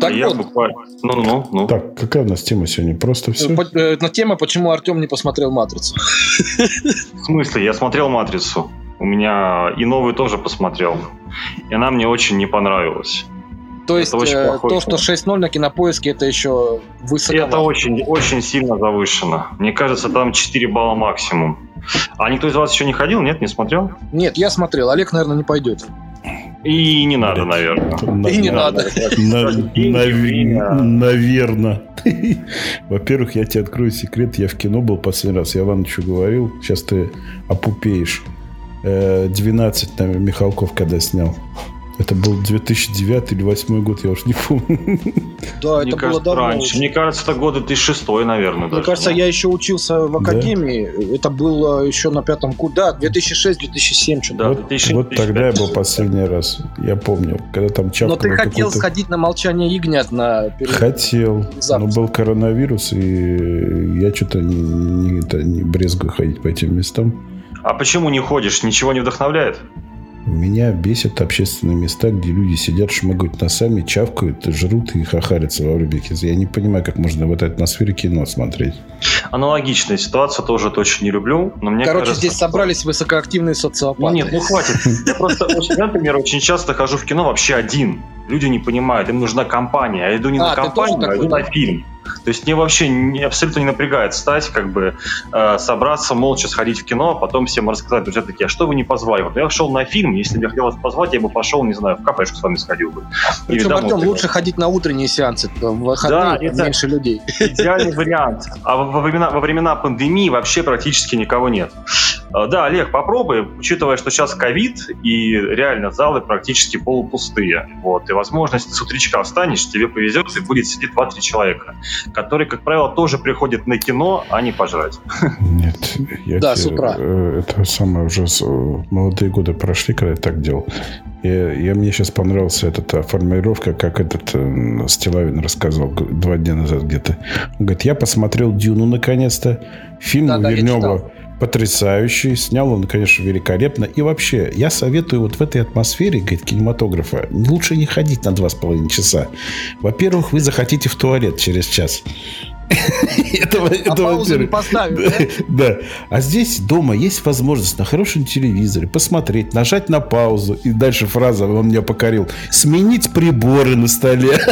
[SPEAKER 5] Так
[SPEAKER 11] Я
[SPEAKER 5] вот,
[SPEAKER 11] буквально... Ну-ну, ну.
[SPEAKER 1] Так, какая у нас тема сегодня? Просто все?
[SPEAKER 5] по- э, на тема, почему Артем не посмотрел «Матрицу».
[SPEAKER 11] В смысле? Я смотрел «Матрицу». У меня и новую тоже посмотрел. И она мне очень не понравилась.
[SPEAKER 5] То есть э, то, что
[SPEAKER 11] фильм.
[SPEAKER 5] 6-0 на кинопоиске, это еще высоко.
[SPEAKER 11] Это очень, очень сильно завышено. Мне кажется, там 4 балла максимум. А никто из вас еще не ходил, нет, не смотрел?
[SPEAKER 5] Нет, я смотрел. Олег, наверное, не пойдет.
[SPEAKER 11] И не надо, наверное.
[SPEAKER 5] И не надо.
[SPEAKER 1] Наверное. [LAUGHS] Во-первых, я тебе открою секрет. Я в кино был последний раз. Я Ивановичу говорил. Сейчас ты опупеешь. Э, 12 наверное, Михалков когда снял. Это был 2009 или 2008 год, я уж не помню.
[SPEAKER 5] Да,
[SPEAKER 11] Мне
[SPEAKER 5] это было
[SPEAKER 11] кажется,
[SPEAKER 5] давно.
[SPEAKER 11] раньше. Мне кажется, это года 2006, наверное.
[SPEAKER 5] Мне
[SPEAKER 11] даже,
[SPEAKER 5] кажется,
[SPEAKER 11] ну.
[SPEAKER 5] я еще учился в академии. Это было еще на пятом курсе. Да, 2006-2007 что-то.
[SPEAKER 11] Да,
[SPEAKER 1] Вот,
[SPEAKER 11] 2000,
[SPEAKER 1] вот тогда я был последний раз. Я помню, когда там
[SPEAKER 5] Но
[SPEAKER 1] чавкало
[SPEAKER 5] ты хотел сходить на молчание ягнят на перед-
[SPEAKER 1] Хотел,
[SPEAKER 5] Запуск.
[SPEAKER 1] но был коронавирус, и я что-то не, не, это, не брезгую ходить по этим местам.
[SPEAKER 11] А почему не ходишь? Ничего не вдохновляет?
[SPEAKER 1] Меня бесят общественные места, где люди сидят, шмыгают носами, чавкают, жрут и хахарятся во время кино. Я не понимаю, как можно в этой атмосфере кино смотреть.
[SPEAKER 11] Аналогичная ситуация, тоже это очень не люблю. Но мне
[SPEAKER 5] Короче,
[SPEAKER 11] кажется,
[SPEAKER 5] здесь собрались высокоактивные
[SPEAKER 11] Ну
[SPEAKER 5] социопаты.
[SPEAKER 11] нет, ну хватит. Я просто, [LAUGHS] например, очень часто хожу в кино вообще один. Люди не понимают, им нужна компания. Я иду не
[SPEAKER 5] А,
[SPEAKER 11] на компанию, а
[SPEAKER 5] такой,
[SPEAKER 11] иду на фильм. То есть мне вообще не- абсолютно не напрягает стать, как бы э, собраться, молча сходить в кино, а потом всем рассказать. Друзья такие, а что вы не позвали? Вот я шел на фильм, если бы я хотел вас позвать, я бы пошел, не знаю, в кафешку с вами сходил бы.
[SPEAKER 5] Причем, Артем,
[SPEAKER 11] сходил.
[SPEAKER 5] лучше ходить на утренние сеансы. В выходные
[SPEAKER 11] Да, это-
[SPEAKER 5] меньше людей.
[SPEAKER 11] Идеальный вариант. А во времена, во времена пандемии вообще практически никого нет. Э, Да, Олег, попробуй, учитывая, что сейчас ковид, и реально залы практически полупустые. Вот, и возможно, если ты с утречка встанешь, тебе повезет, и будет сидеть 2-3 человека, которые, как правило, тоже приходят на кино, а не пожрать.
[SPEAKER 1] Нет, я
[SPEAKER 5] Да,
[SPEAKER 1] те-
[SPEAKER 5] с утра.
[SPEAKER 1] э, Это самое уже э, молодые годы прошли, когда я так делал. Я, я- мне сейчас понравился эта формулировка, как этот э, Стилавин рассказывал г- два дня назад где-то. Он говорит, я посмотрел Дюну наконец-то. Фильм
[SPEAKER 5] Да-да, я
[SPEAKER 1] Вильнева потрясающий. Снял он, конечно, великолепно. И вообще, я советую вот в этой атмосфере, говорит, кинематографа, лучше не ходить на два с половиной часа. Во-первых, вы захотите в туалет через час. [LAUGHS] Это,
[SPEAKER 5] А
[SPEAKER 1] это
[SPEAKER 5] паузу не поставим, да? [LAUGHS]
[SPEAKER 1] Да. А здесь дома есть возможность на хорошем телевизоре посмотреть, нажать на паузу. И дальше фраза, он меня покорил. Сменить приборы на столе. [LAUGHS]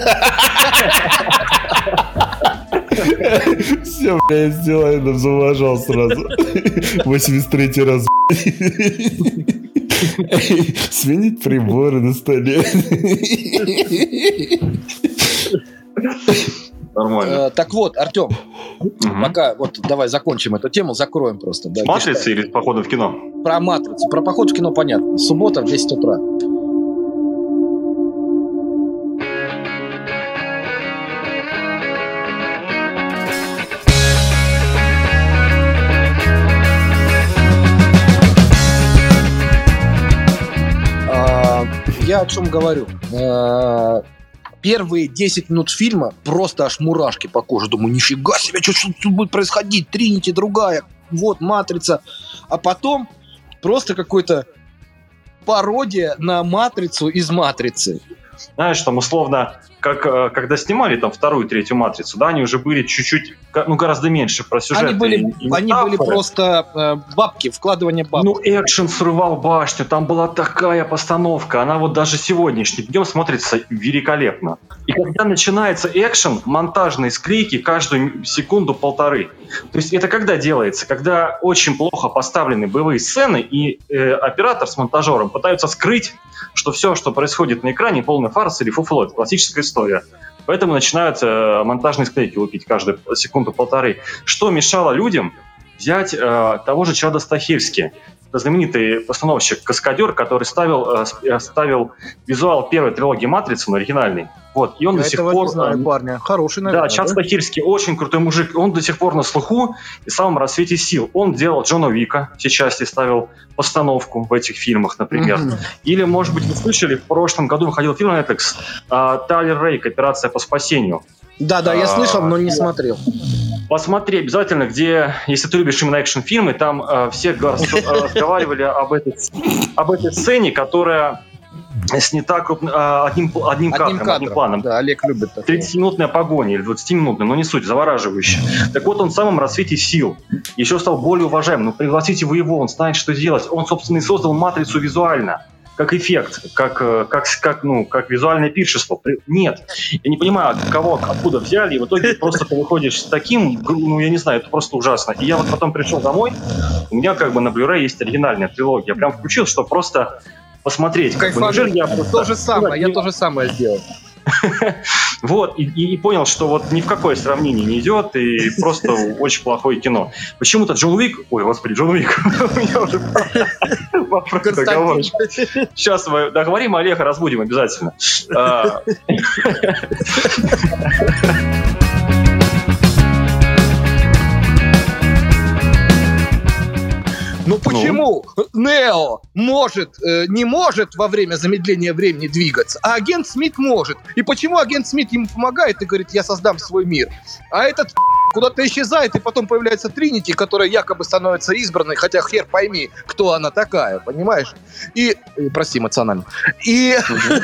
[SPEAKER 1] Все, бля, я сделаю, но зауважал сразу. 83 раз. Сменить приборы на столе.
[SPEAKER 11] Нормально.
[SPEAKER 5] Э, Так вот, Артем, пока вот давай закончим эту тему, закроем просто. да,
[SPEAKER 11] Матрица или с походом в кино?
[SPEAKER 5] Про матрицу. Про поход в кино понятно. Суббота в 10 утра. Я о чем говорю. А, Первые 10 минут фильма просто аж мурашки по коже. Думаю, нифига себе, что тут будет происходить? Тринити другая, вот матрица. А потом просто какой-то пародия на матрицу из матрицы.
[SPEAKER 11] Знаешь, там условно, как э, когда снимали там вторую, третью матрицу, да, они уже были чуть-чуть, ну, гораздо меньше про сюжет.
[SPEAKER 5] Они были,
[SPEAKER 11] и- и
[SPEAKER 5] они были просто э, бабки, вкладывание бабок.
[SPEAKER 11] Ну, экшен срывал башню, там была такая постановка, она вот даже сегодняшним днем смотрится великолепно. И когда начинается экшен, монтажные склейки каждую секунду-полторы. То есть это когда делается? Когда очень плохо поставлены боевые сцены, и э, оператор с монтажером пытаются скрыть, что все, что происходит на экране, полный фарс или фуфло. Это классическая история. Поэтому начинают э, монтажные склейки лупить каждую секунду-полторы. Что мешало людям взять э, того же Чада Стахевски? Знаменитый постановщик-каскадер, который ставил, э, э, ставил визуал первой трилогии «Матрицы», ну, оригинальный. Вот, и он
[SPEAKER 5] Я
[SPEAKER 11] до сих пор...
[SPEAKER 5] знаю,
[SPEAKER 11] э,
[SPEAKER 5] парня. Хороший, наверное.
[SPEAKER 11] да, Чад Стахирский очень крутой мужик. Он до сих пор на слуху и в самом рассвете сил. Он делал Джона Вика, все части ставил постановку в этих фильмах, например.
[SPEAKER 5] Мгм.
[SPEAKER 11] Или, может быть, вы слышали, в прошлом году выходил фильм на Netflix «Тайлер Рейк. Операция по спасению».
[SPEAKER 5] Да, да, я
[SPEAKER 11] А,
[SPEAKER 5] слышал, но не смотрел.
[SPEAKER 11] Посмотри обязательно, где, если ты любишь именно экшн-фильмы, там э, все э, разговаривали об этой, об этой сцене, которая снята крупно- э, одним, пл- одним кадром,
[SPEAKER 5] Одним
[SPEAKER 11] одним
[SPEAKER 5] кадром.
[SPEAKER 11] планом.
[SPEAKER 5] Да, Олег любит такое.
[SPEAKER 11] 30-минутная погоня или 20-минутная, но не суть, завораживающая. Так вот, он в самом расцвете сил еще стал более уважаемым. Ну, пригласите вы его, он знает, что делать. Он, собственно, и создал матрицу визуально как эффект, как, э, как, как, ну, как визуальное пиршество. Нет. Я не понимаю, кого, откуда взяли, и в итоге просто ты выходишь с таким, ну, я не знаю, это просто ужасно. И я вот потом пришел домой, у меня как бы на Blu-ray есть оригинальная трилогия. Я прям включил, чтобы просто посмотреть. Как бы, неужели я просто-
[SPEAKER 5] То же самое, я
[SPEAKER 11] Ну,
[SPEAKER 5] то же самое сделал. [LAUGHS]
[SPEAKER 11] вот, и, понял, что вот ни в какое сравнение не идет, и просто очень плохое кино. Почему-то Джон Уик... Ой, господи, Джон Уик. [LAUGHS] У меня уже [LAUGHS] вопрос договор. Сейчас мы договорим, Олега разбудим обязательно.
[SPEAKER 5] Ну почему Нео может, э, не может во время замедления времени двигаться, а агент Смит может? И почему агент Смит ему помогает и говорит, я создам свой мир? А этот [LAUGHS] куда-то исчезает, и потом появляется Тринити, которая якобы становится избранной, хотя хер пойми, кто она такая, понимаешь? И, э, прости, эмоционально. И,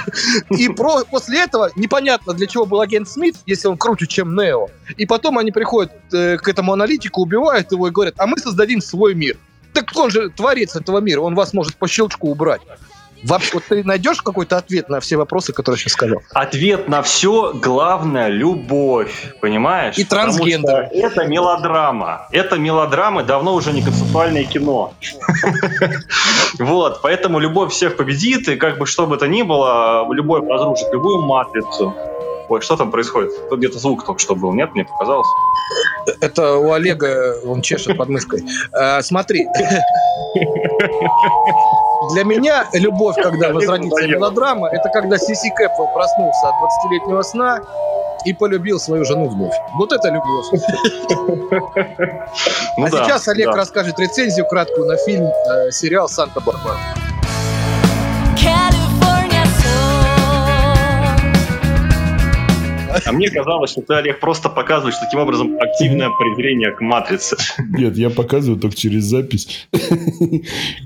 [SPEAKER 5] [LAUGHS] и про, после этого непонятно, для чего был агент Смит, если он круче, чем Нео. И потом они приходят э, к этому аналитику, убивают его и говорят, а мы создадим свой мир. Так он же творец этого мира, он вас может по щелчку убрать. Вообще, вот ты найдешь какой-то ответ на все вопросы, которые я сейчас сказал?
[SPEAKER 11] Ответ на все главное любовь, понимаешь?
[SPEAKER 5] И трансгендеры.
[SPEAKER 11] Это мелодрама. Это мелодрама давно уже не концептуальное кино. [LAUGHS] Вот, поэтому любовь всех победит, и как бы что бы то ни было, любовь разрушит любую матрицу. Ой, что там происходит? Тут где-то звук только что был, нет? Мне показалось.
[SPEAKER 5] Это у Олега, он чешет под мышкой. А, смотри. Для меня любовь, когда возродится мелодрама, это когда Сиси Кэппел проснулся от 20-летнего сна и полюбил свою жену вновь. Вот это любовь.
[SPEAKER 11] Ну
[SPEAKER 5] а сейчас Олег расскажет рецензию краткую на фильм, э, сериал «Санта-Барбара».
[SPEAKER 11] А мне казалось, что ты, Олег, просто показываешь таким образом активное презрение к матрице.
[SPEAKER 1] Нет, я показываю только через запись.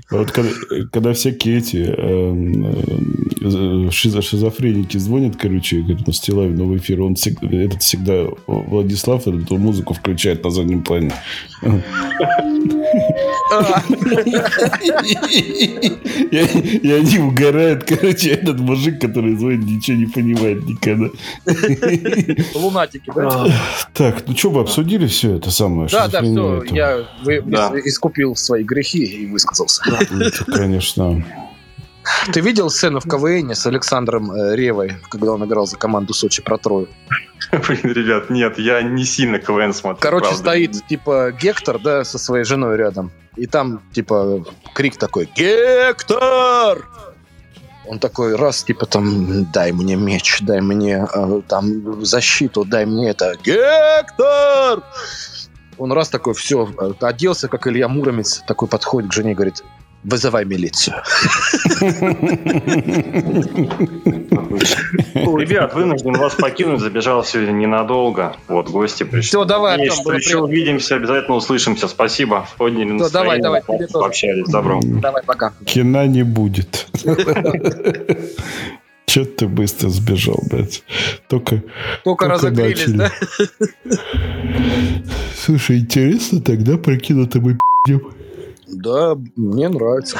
[SPEAKER 1] Вот когда, всякие эти эм, э, шизо- шизофреники звонят, короче, к этому Стилавину в эфир, он этот всегда Владислав эту музыку включает на заднем плане. И они угорают, короче, этот мужик, который звонит, ничего не понимает никогда. [LAUGHS]
[SPEAKER 5] Лунатики, да?
[SPEAKER 1] Так, ну что, вы обсудили все это самое?
[SPEAKER 5] Да, да, все, я искупил свои грехи и высказался.
[SPEAKER 1] Это, конечно.
[SPEAKER 5] Ты видел сцену в КВН с Александром э, Ревой, когда он играл за команду Сочи про Трою?
[SPEAKER 11] Блин, ребят, нет, я не сильно КВН смотрю.
[SPEAKER 5] Короче,
[SPEAKER 11] правда.
[SPEAKER 5] стоит типа Гектор, да, со своей женой рядом. И там типа крик такой «Гектор!» Он такой раз, типа там, дай мне меч, дай мне э, там защиту, дай мне это. Гектор! Он раз такой, все, оделся, как Илья Муромец, такой подходит к жене и говорит, вызывай милицию.
[SPEAKER 11] Ребят, вынужден вас покинуть, забежал сегодня ненадолго. Вот, гости пришли.
[SPEAKER 5] Всё, давай,
[SPEAKER 11] что
[SPEAKER 5] было
[SPEAKER 11] еще увидимся, обязательно услышимся. Спасибо. Подняли
[SPEAKER 5] давай,
[SPEAKER 11] настроение,
[SPEAKER 5] давай, тоже.
[SPEAKER 11] пообщались. Добро.
[SPEAKER 5] Давай, пока.
[SPEAKER 1] Кино не будет. [LAUGHS] Че ты быстро сбежал, блядь? Только,
[SPEAKER 5] Только разогрелись,
[SPEAKER 1] начали.
[SPEAKER 5] да?
[SPEAKER 1] Слушай, интересно тогда про кино-то мы пи***ем.
[SPEAKER 5] Да, мне нравится.